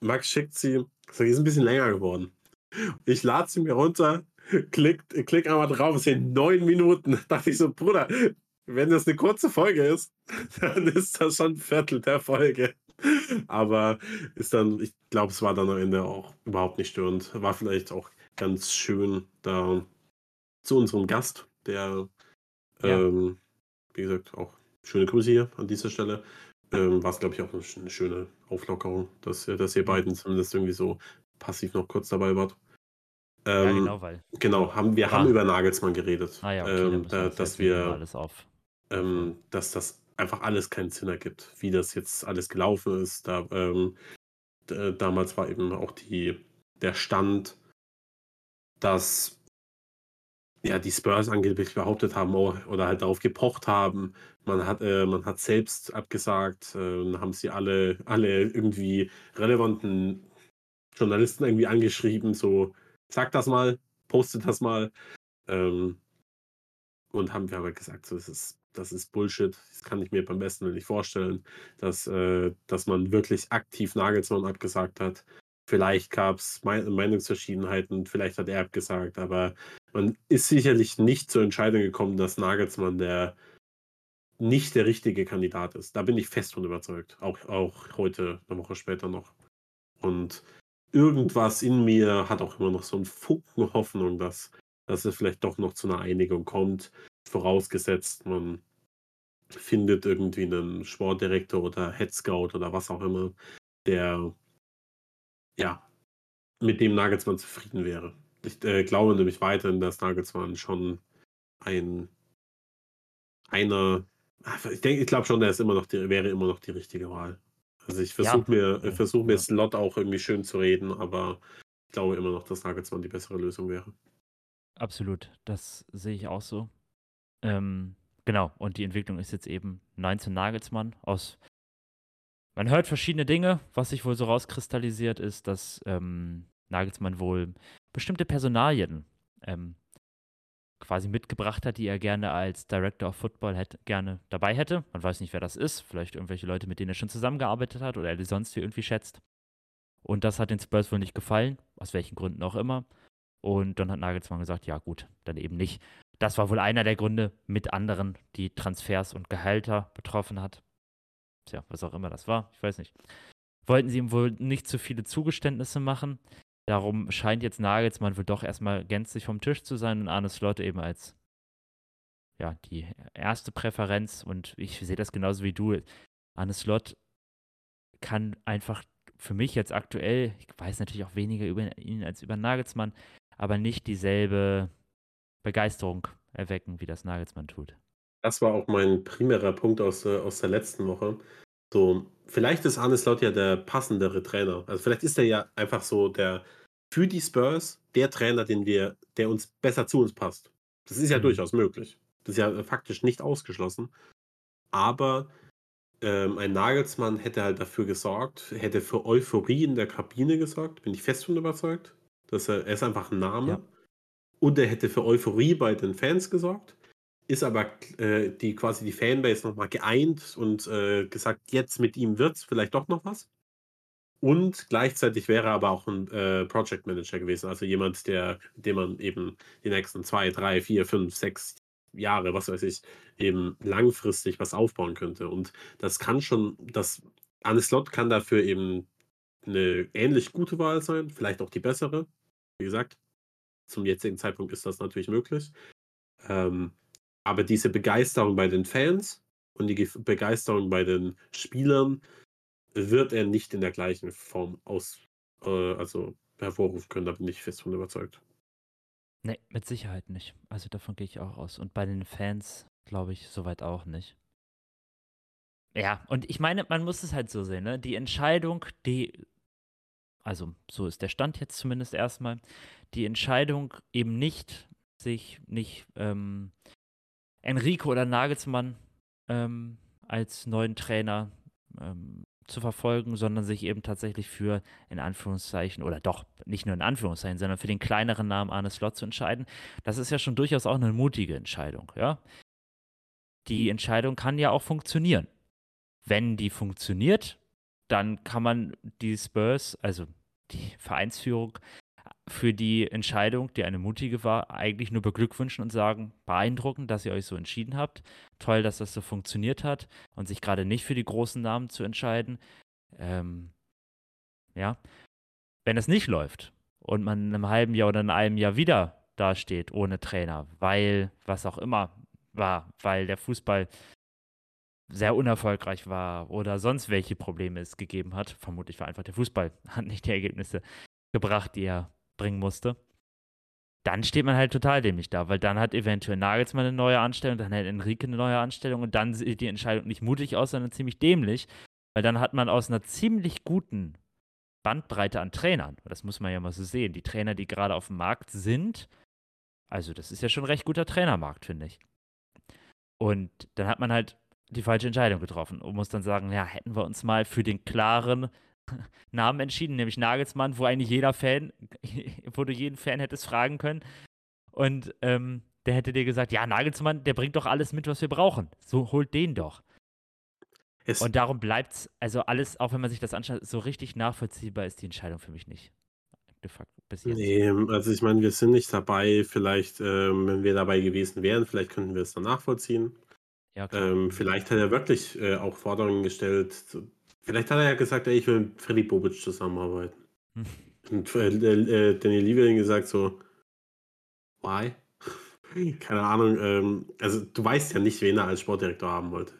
Max schickt sie, so, die ist ein bisschen länger geworden. Ich lade sie mir runter, klick, klick einmal drauf, es sind neun Minuten. Da dachte ich so, Bruder, wenn das eine kurze Folge ist, dann ist das schon ein Viertel der Folge. Aber ist dann, ich glaube, es war dann am Ende auch überhaupt nicht störend. War vielleicht auch ganz schön da zu unserem Gast, der, Ja. ähm, wie gesagt, auch schöne Grüße hier an dieser Stelle. Ähm, war es, glaube ich, auch eine, sch- eine schöne Auflockerung, dass, ihr- dass ihr beiden zumindest irgendwie so passiv noch kurz dabei wart. ja, Ähm, genau, weil. Genau, haben, wir Ah. haben über Nagelsmann geredet. Ah ja, okay, ähm, da, dass wir, alles auf. Ähm, dass das einfach alles keinen Sinn ergibt, wie das jetzt alles gelaufen ist. Da, ähm, d- damals war eben auch die, der Stand, dass ja, die Spurs angeblich behauptet haben oder halt darauf gepocht haben. Man hat, äh, man hat selbst abgesagt, äh, haben sie alle, alle irgendwie relevanten Journalisten irgendwie angeschrieben, so, sag das mal, postet das mal. Ähm, und haben wir aber gesagt, so, es ist das ist Bullshit. Das kann ich mir beim besten Willen nicht vorstellen, dass, äh, dass man wirklich aktiv Nagelsmann abgesagt hat. Vielleicht gab es Meinungsverschiedenheiten, vielleicht hat er abgesagt, aber man ist sicherlich nicht zur Entscheidung gekommen, dass Nagelsmann der nicht der richtige Kandidat ist. Da bin ich fest von überzeugt. Auch, auch heute, eine Woche später noch. Und irgendwas in mir hat auch immer noch so einen Funken Hoffnung, dass, dass es vielleicht doch noch zu einer Einigung kommt. Vorausgesetzt, man findet irgendwie einen Sportdirektor oder Head Scout oder was auch immer, der ja mit dem Nagelsmann zufrieden wäre. Ich äh, glaube nämlich weiterhin, dass Nagelsmann schon ein einer ich denke, ich glaube schon, der ist immer noch die, wäre immer noch die richtige Wahl. Also ich versuche ja. mir, versuche mir Slot auch irgendwie schön zu reden, aber ich glaube immer noch, dass Nagelsmann die bessere Lösung wäre. Absolut, das sehe ich auch so. Ähm, genau, und die Entwicklung ist jetzt eben 19 Nagelsmann aus. Man hört verschiedene Dinge. Was sich wohl so rauskristallisiert, ist, dass ähm, Nagelsmann wohl bestimmte Personalien ähm, quasi mitgebracht hat, die er gerne als Director of Football hätte, gerne dabei hätte. Man weiß nicht, wer das ist. Vielleicht irgendwelche Leute, mit denen er schon zusammengearbeitet hat oder er die sonst irgendwie schätzt. Und das hat den Spurs wohl nicht gefallen, aus welchen Gründen auch immer. Und dann hat Nagelsmann gesagt, ja gut, dann eben nicht. Das war wohl einer der Gründe mit anderen, die Transfers und Gehälter betroffen hat. Tja, was auch immer das war, ich weiß nicht. Wollten sie ihm wohl nicht zu viele Zugeständnisse machen. Darum scheint jetzt Nagelsmann wohl doch erstmal gänzlich vom Tisch zu sein und Arne Slot eben als ja, die erste Präferenz. Und ich sehe das genauso wie du. Arne Slot kann einfach für mich jetzt aktuell, ich weiß natürlich auch weniger über ihn als über Nagelsmann, aber nicht dieselbe Begeisterung erwecken, wie das Nagelsmann tut. Das war auch mein primärer Punkt aus, äh, aus der letzten Woche. So, vielleicht ist Arne Slot ja der passendere Trainer. Also vielleicht ist er ja einfach so der für die Spurs der Trainer, den wir, der uns besser zu uns passt. Das ist ja mhm. durchaus möglich. Das ist ja faktisch nicht ausgeschlossen. Aber ähm, ein Nagelsmann hätte halt dafür gesorgt, hätte für Euphorie in der Kabine gesorgt, bin ich fest von überzeugt. Dass er, er ist einfach ein Name. Ja. Und er hätte für Euphorie bei den Fans gesorgt ist aber äh, die quasi die Fanbase nochmal geeint und äh, gesagt, jetzt mit ihm wird es vielleicht doch noch was. Und gleichzeitig wäre aber auch ein äh, Project Manager gewesen, also jemand, der, dem man eben die nächsten zwei, drei, vier, fünf, sechs Jahre, was weiß ich, eben langfristig was aufbauen könnte. Und das kann schon, das Anne Slot kann dafür eben eine ähnlich gute Wahl sein, vielleicht auch die bessere. Wie gesagt, zum jetzigen Zeitpunkt ist das natürlich möglich. Ähm, aber diese Begeisterung bei den Fans und die Begeisterung bei den Spielern wird er nicht in der gleichen Form aus, äh, also hervorrufen können. Da bin ich fest von überzeugt. Nee, mit Sicherheit nicht. Also davon gehe ich auch aus. Und bei den Fans glaube ich soweit auch nicht. Ja, und ich meine, man muss es halt so sehen, ne? Die Entscheidung, die, also so ist der Stand jetzt zumindest erstmal, die Entscheidung eben nicht, sich nicht ähm, Enrico oder Nagelsmann ähm, als neuen Trainer ähm, zu verfolgen, sondern sich eben tatsächlich für, in Anführungszeichen, oder doch, nicht nur in Anführungszeichen, sondern für den kleineren Namen Arne Slot zu entscheiden. Das ist ja schon durchaus auch eine mutige Entscheidung, ja. Die Entscheidung kann ja auch funktionieren. Wenn die funktioniert, dann kann man die Spurs, also die Vereinsführung, für die Entscheidung, die eine mutige war, eigentlich nur beglückwünschen und sagen, beeindruckend, dass ihr euch so entschieden habt. Toll, dass das so funktioniert hat und sich gerade nicht für die großen Namen zu entscheiden. Ähm, ja. Wenn es nicht läuft und man in einem halben Jahr oder in einem Jahr wieder dasteht ohne Trainer, weil was auch immer war, weil der Fußball sehr unerfolgreich war oder sonst welche Probleme es gegeben hat. Vermutlich war einfach der Fußball, hat nicht die Ergebnisse gebracht, die er bringen musste, dann steht man halt total dämlich da, weil dann hat eventuell Nagelsmann eine neue Anstellung, dann hat Enrique eine neue Anstellung und dann sieht die Entscheidung nicht mutig aus, sondern ziemlich dämlich, weil dann hat man aus einer ziemlich guten Bandbreite an Trainern, das muss man ja mal so sehen, die Trainer, die gerade auf dem Markt sind, also das ist ja schon ein recht guter Trainermarkt, finde ich. Und dann hat man halt die falsche Entscheidung getroffen und muss dann sagen, ja, hätten wir uns mal für den klaren, Namen entschieden, nämlich Nagelsmann, wo eigentlich jeder Fan, wo du jeden Fan hättest fragen können. Und ähm, der hätte dir gesagt, ja, Nagelsmann, der bringt doch alles mit, was wir brauchen. So holt den doch. Es, Und darum bleibt es, also alles, auch wenn man sich das anschaut, so richtig nachvollziehbar ist die Entscheidung für mich nicht. De facto, bis jetzt. nee, also ich meine, wir sind nicht dabei. Vielleicht, ähm, wenn wir dabei gewesen wären, vielleicht könnten wir es dann nachvollziehen. Ja, klar. Ähm, vielleicht hat er wirklich äh, auch Forderungen gestellt. Vielleicht hat er ja gesagt, ey, ich will mit Freddy Bobic zusammenarbeiten. Hm. Und äh, äh, Danny Liebering gesagt so, why? Keine Ahnung. Ähm, also du weißt ja nicht, wen er als Sportdirektor haben wollte.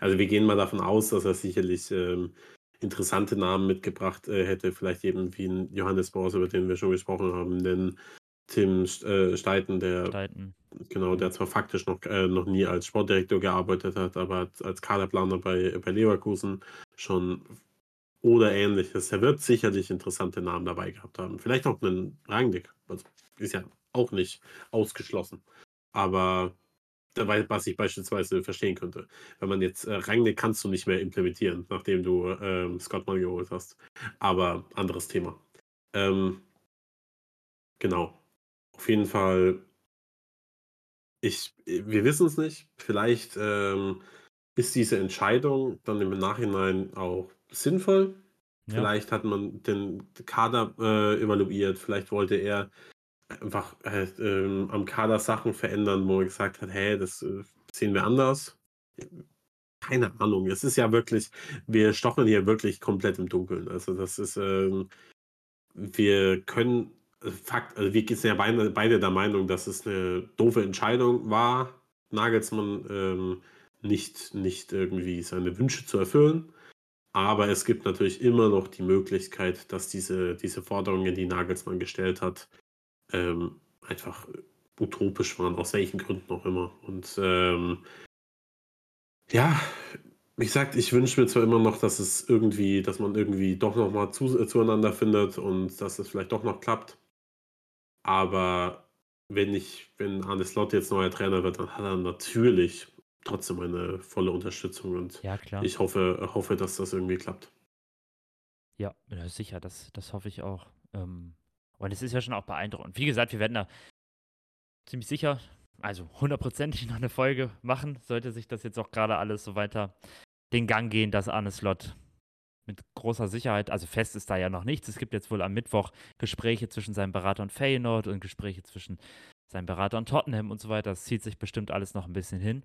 Also wir gehen mal davon aus, dass er sicherlich ähm, interessante Namen mitgebracht äh, hätte. Vielleicht eben wie ein Johannes Bors, über den wir schon gesprochen haben, den Tim äh, Steiten, der Streiten. Genau, der zwar faktisch noch, äh, noch nie als Sportdirektor gearbeitet hat, aber als- als Kaderplaner bei, bei Leverkusen schon oder ähnliches. Er wird sicherlich interessante Namen dabei gehabt haben. Vielleicht auch einen Rangnick. Also ist ja auch nicht ausgeschlossen. Aber dabei, was ich beispielsweise verstehen könnte. Wenn man jetzt äh, Rangnick kannst du nicht mehr implementieren, nachdem du ähm, Scott mal geholt hast. Aber anderes Thema. Ähm, genau. Auf jeden Fall ich, wir wissen es nicht. Vielleicht ähm, ist diese Entscheidung dann im Nachhinein auch sinnvoll. Ja. Vielleicht hat man den Kader äh, evaluiert. Vielleicht wollte er einfach äh, ähm, am Kader Sachen verändern, wo er gesagt hat, hey, das äh, sehen wir anders. Keine Ahnung. Es ist ja wirklich, wir stochen hier wirklich komplett im Dunkeln. Also das ist, ähm, wir können äh, Fakt, also wir sind ja beide, beide der Meinung, dass es eine doofe Entscheidung war, Nagelsmann ähm, nicht, nicht irgendwie seine Wünsche zu erfüllen. Aber es gibt natürlich immer noch die Möglichkeit, dass diese, diese Forderungen, die Nagelsmann gestellt hat, ähm, einfach utopisch waren, aus welchen Gründen auch immer. Und ähm, ja, wie gesagt, ich wünsche mir zwar immer noch, dass es irgendwie, dass man irgendwie doch noch mal zu, äh, zueinander findet und dass es vielleicht doch noch klappt. Aber wenn ich, wenn Arne Slot jetzt neuer Trainer wird, dann hat er natürlich trotzdem meine volle Unterstützung und Ja, klar. ich hoffe, hoffe, dass das irgendwie klappt. Ja, ja, sicher, das, das hoffe ich auch. Ähm, und es ist ja schon auch beeindruckend. Wie gesagt, wir werden da ziemlich sicher, also hundertprozentig noch eine Folge machen, sollte sich das jetzt auch gerade alles so weiter den Gang gehen, dass Arne Slot mit großer Sicherheit, also fest ist da ja noch nichts. Es gibt jetzt wohl am Mittwoch Gespräche zwischen seinem Berater und Feyenoord und Gespräche zwischen seinem Berater und Tottenham und so weiter. Das zieht sich bestimmt alles noch ein bisschen hin.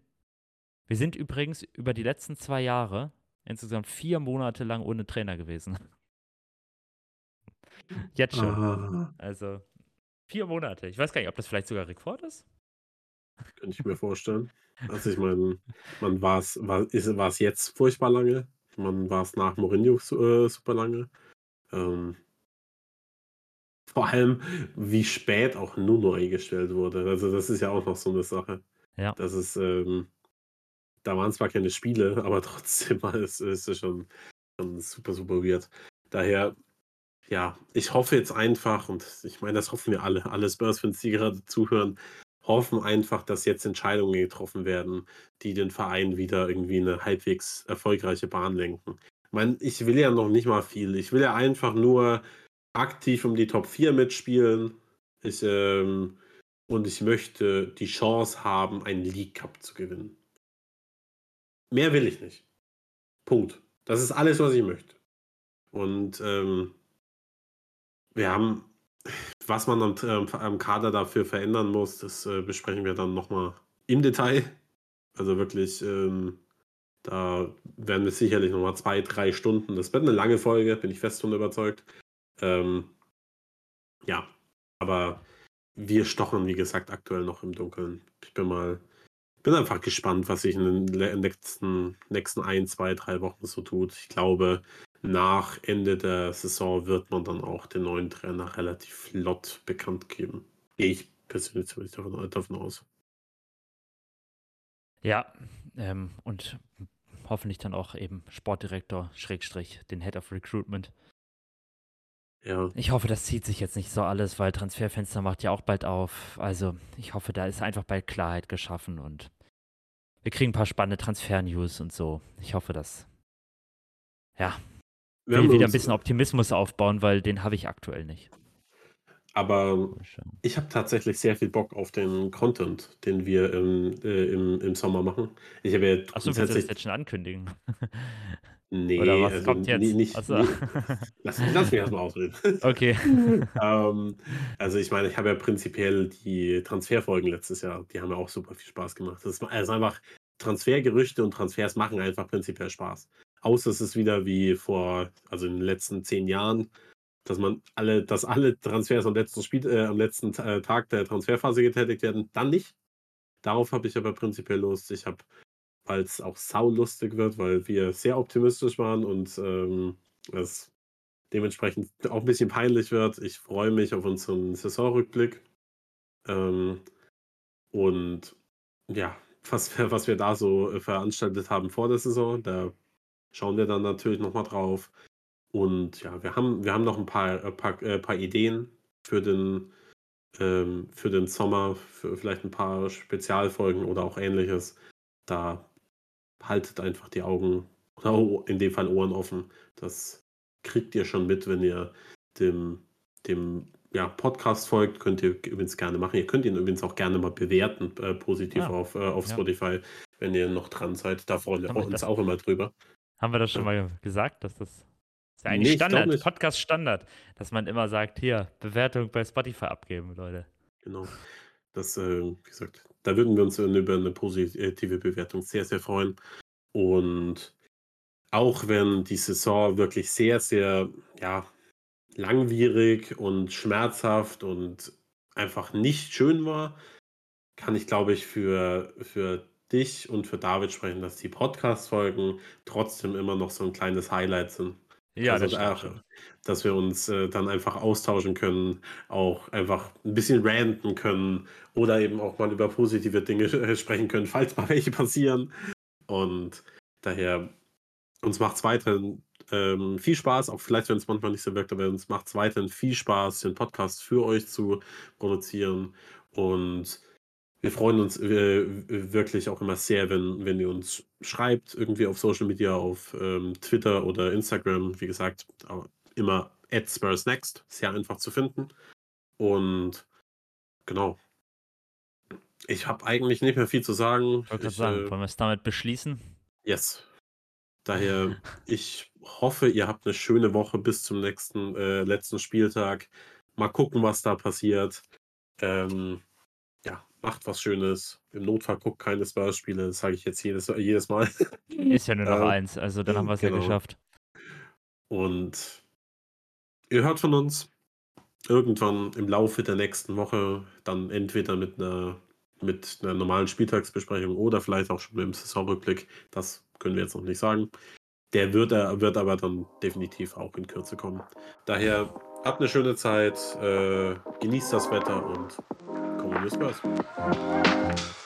Wir sind übrigens über die letzten zwei Jahre insgesamt vier Monate lang ohne Trainer gewesen. Jetzt schon. Ah, Also vier Monate. Ich weiß gar nicht, ob das vielleicht sogar Rekord ist. könnte ich mir vorstellen. Also ich meine, man war es war jetzt furchtbar lange. Man war es nach Mourinho äh, super lange. Ähm, vor allem, wie spät auch Nuno eingestellt wurde. Also das ist ja auch noch so eine Sache. Ja. Das ist, ähm, da waren zwar keine Spiele, aber trotzdem war es, ist es schon, schon super, super weird. Daher, ja, ich hoffe jetzt einfach, und ich meine, das hoffen wir alle, alle Spurs-Fans, die gerade zuhören, hoffen einfach, dass jetzt Entscheidungen getroffen werden, die den Verein wieder irgendwie eine halbwegs erfolgreiche Bahn lenken. Ich meine, ich will ja noch nicht mal viel. Ich will ja einfach nur aktiv um die Top 4 mitspielen. Ich, ähm, und ich möchte die Chance haben, einen League Cup zu gewinnen. Mehr will ich nicht. Punkt. Das ist alles, was ich möchte. Und ähm, wir haben, was man am, ähm, am Kader dafür verändern muss, das äh, besprechen wir dann nochmal im Detail. Also wirklich, ähm, da werden wir sicherlich nochmal zwei, drei Stunden. Das wird eine lange Folge, bin ich fest von überzeugt. Ähm, ja, aber wir stochen, wie gesagt, aktuell noch im Dunkeln. Ich bin mal, bin einfach gespannt, was sich in den nächsten, nächsten ein, zwei, drei Wochen so tut. Ich glaube, nach Ende der Saison wird man dann auch den neuen Trainer relativ flott bekannt geben. Gehe ich persönlich zumindest davon, davon aus. Ja, ähm, und hoffentlich dann auch eben Sportdirektor, Schrägstrich, den Head of Recruitment. Ja, Ich hoffe, das zieht sich jetzt nicht so alles, weil Transferfenster macht ja auch bald auf. Also ich hoffe, da ist einfach bald Klarheit geschaffen und wir kriegen ein paar spannende Transfer-News und so. Ich hoffe, dass, ja, wir will wieder ein bisschen Optimismus aufbauen, weil den habe ich aktuell nicht. Aber ich habe tatsächlich sehr viel Bock auf den Content, den wir im, äh, im, im Sommer machen. Ich habe ja Achso, willst du das jetzt schon ankündigen? Nee, Oder was also kommt jetzt? nie- nicht. Achso. nie- Lass, lass mich erstmal ausreden. Okay. ähm, also ich meine, ich habe ja prinzipiell die Transferfolgen letztes Jahr, die haben mir auch super viel Spaß gemacht. Das ist, also einfach Transfergerüchte und Transfers machen einfach prinzipiell Spaß. Außer es ist wieder wie vor, also in den letzten zehn Jahren, dass man alle, dass alle Transfers am letzten Spiel, äh, am letzten äh, Tag der Transferphase getätigt werden, dann nicht. Darauf habe ich aber prinzipiell Lust. Ich habe, weil es auch saulustig wird, weil wir sehr optimistisch waren und ähm, es dementsprechend auch ein bisschen peinlich wird. Ich freue mich auf unseren Saisonrückblick. Ähm, und ja, was wir, was wir da so äh, veranstaltet haben vor der Saison, da schauen wir dann natürlich nochmal drauf. Und ja, wir haben, wir haben noch ein paar, äh, paar, äh, paar Ideen für den, ähm, für den Sommer, für vielleicht ein paar Spezialfolgen oder auch ähnliches. Da haltet einfach die Augen oder in dem Fall Ohren offen. Das kriegt ihr schon mit, wenn ihr dem, dem ja, Podcast folgt. Könnt ihr übrigens gerne machen. Ihr könnt ihn übrigens auch gerne mal bewerten, äh, positiv Ah, auf, äh, auf ja. Spotify, wenn ihr noch dran seid. Da freuen wir uns auch immer drüber. Haben wir das schon mal gesagt, dass das, das ist ja Nee, eigentlich ich glaub Standard. Podcast-Standard, dass man immer sagt, hier, Bewertung bei Spotify abgeben, Leute. Genau. Das, äh, wie gesagt, da würden wir uns über eine positive Bewertung sehr, sehr freuen. Und auch wenn die Saison wirklich sehr, sehr, ja, langwierig und schmerzhaft und einfach nicht schön war, kann ich, glaube ich, für, für dich und für David sprechen, dass die Podcast-Folgen trotzdem immer noch so ein kleines Highlight sind. Ja, Also das schon. dass wir uns äh, dann einfach austauschen können, auch einfach ein bisschen ranten können oder eben auch mal über positive Dinge äh, sprechen können, falls mal welche passieren. Und daher, uns macht es weiterhin ähm, viel Spaß, auch vielleicht, wenn es manchmal nicht so wirkt, aber uns macht es weiterhin viel Spaß, den Podcast für euch zu produzieren. Und wir freuen uns äh, wirklich auch immer sehr, wenn, wenn ihr uns schreibt, irgendwie auf Social Media, auf ähm, Twitter oder Instagram. Wie gesagt, immer at Spurs Next. Sehr einfach zu finden. Und genau. Ich habe eigentlich nicht mehr viel zu sagen. Ich Ich, sagen, äh, wollen wir es damit beschließen? Yes. Daher, ich hoffe, ihr habt eine schöne Woche bis zum nächsten, äh, letzten Spieltag. Mal gucken, was da passiert. Ähm, macht was Schönes. Im Notfall guckt keine Spurs-Spiele, das sage ich jetzt jedes, jedes Mal. Ist ja nur noch Ähm, eins, also dann haben wir es ja genau. geschafft. Und ihr hört von uns irgendwann im Laufe der nächsten Woche, dann entweder mit einer, mit einer normalen Spieltagsbesprechung oder vielleicht auch schon mit dem Saisonrückblick. Das können wir jetzt noch nicht sagen. Der wird, er- wird aber dann definitiv auch in Kürze kommen. Daher habt eine schöne Zeit, äh, genießt das Wetter und kommen wir Spurs.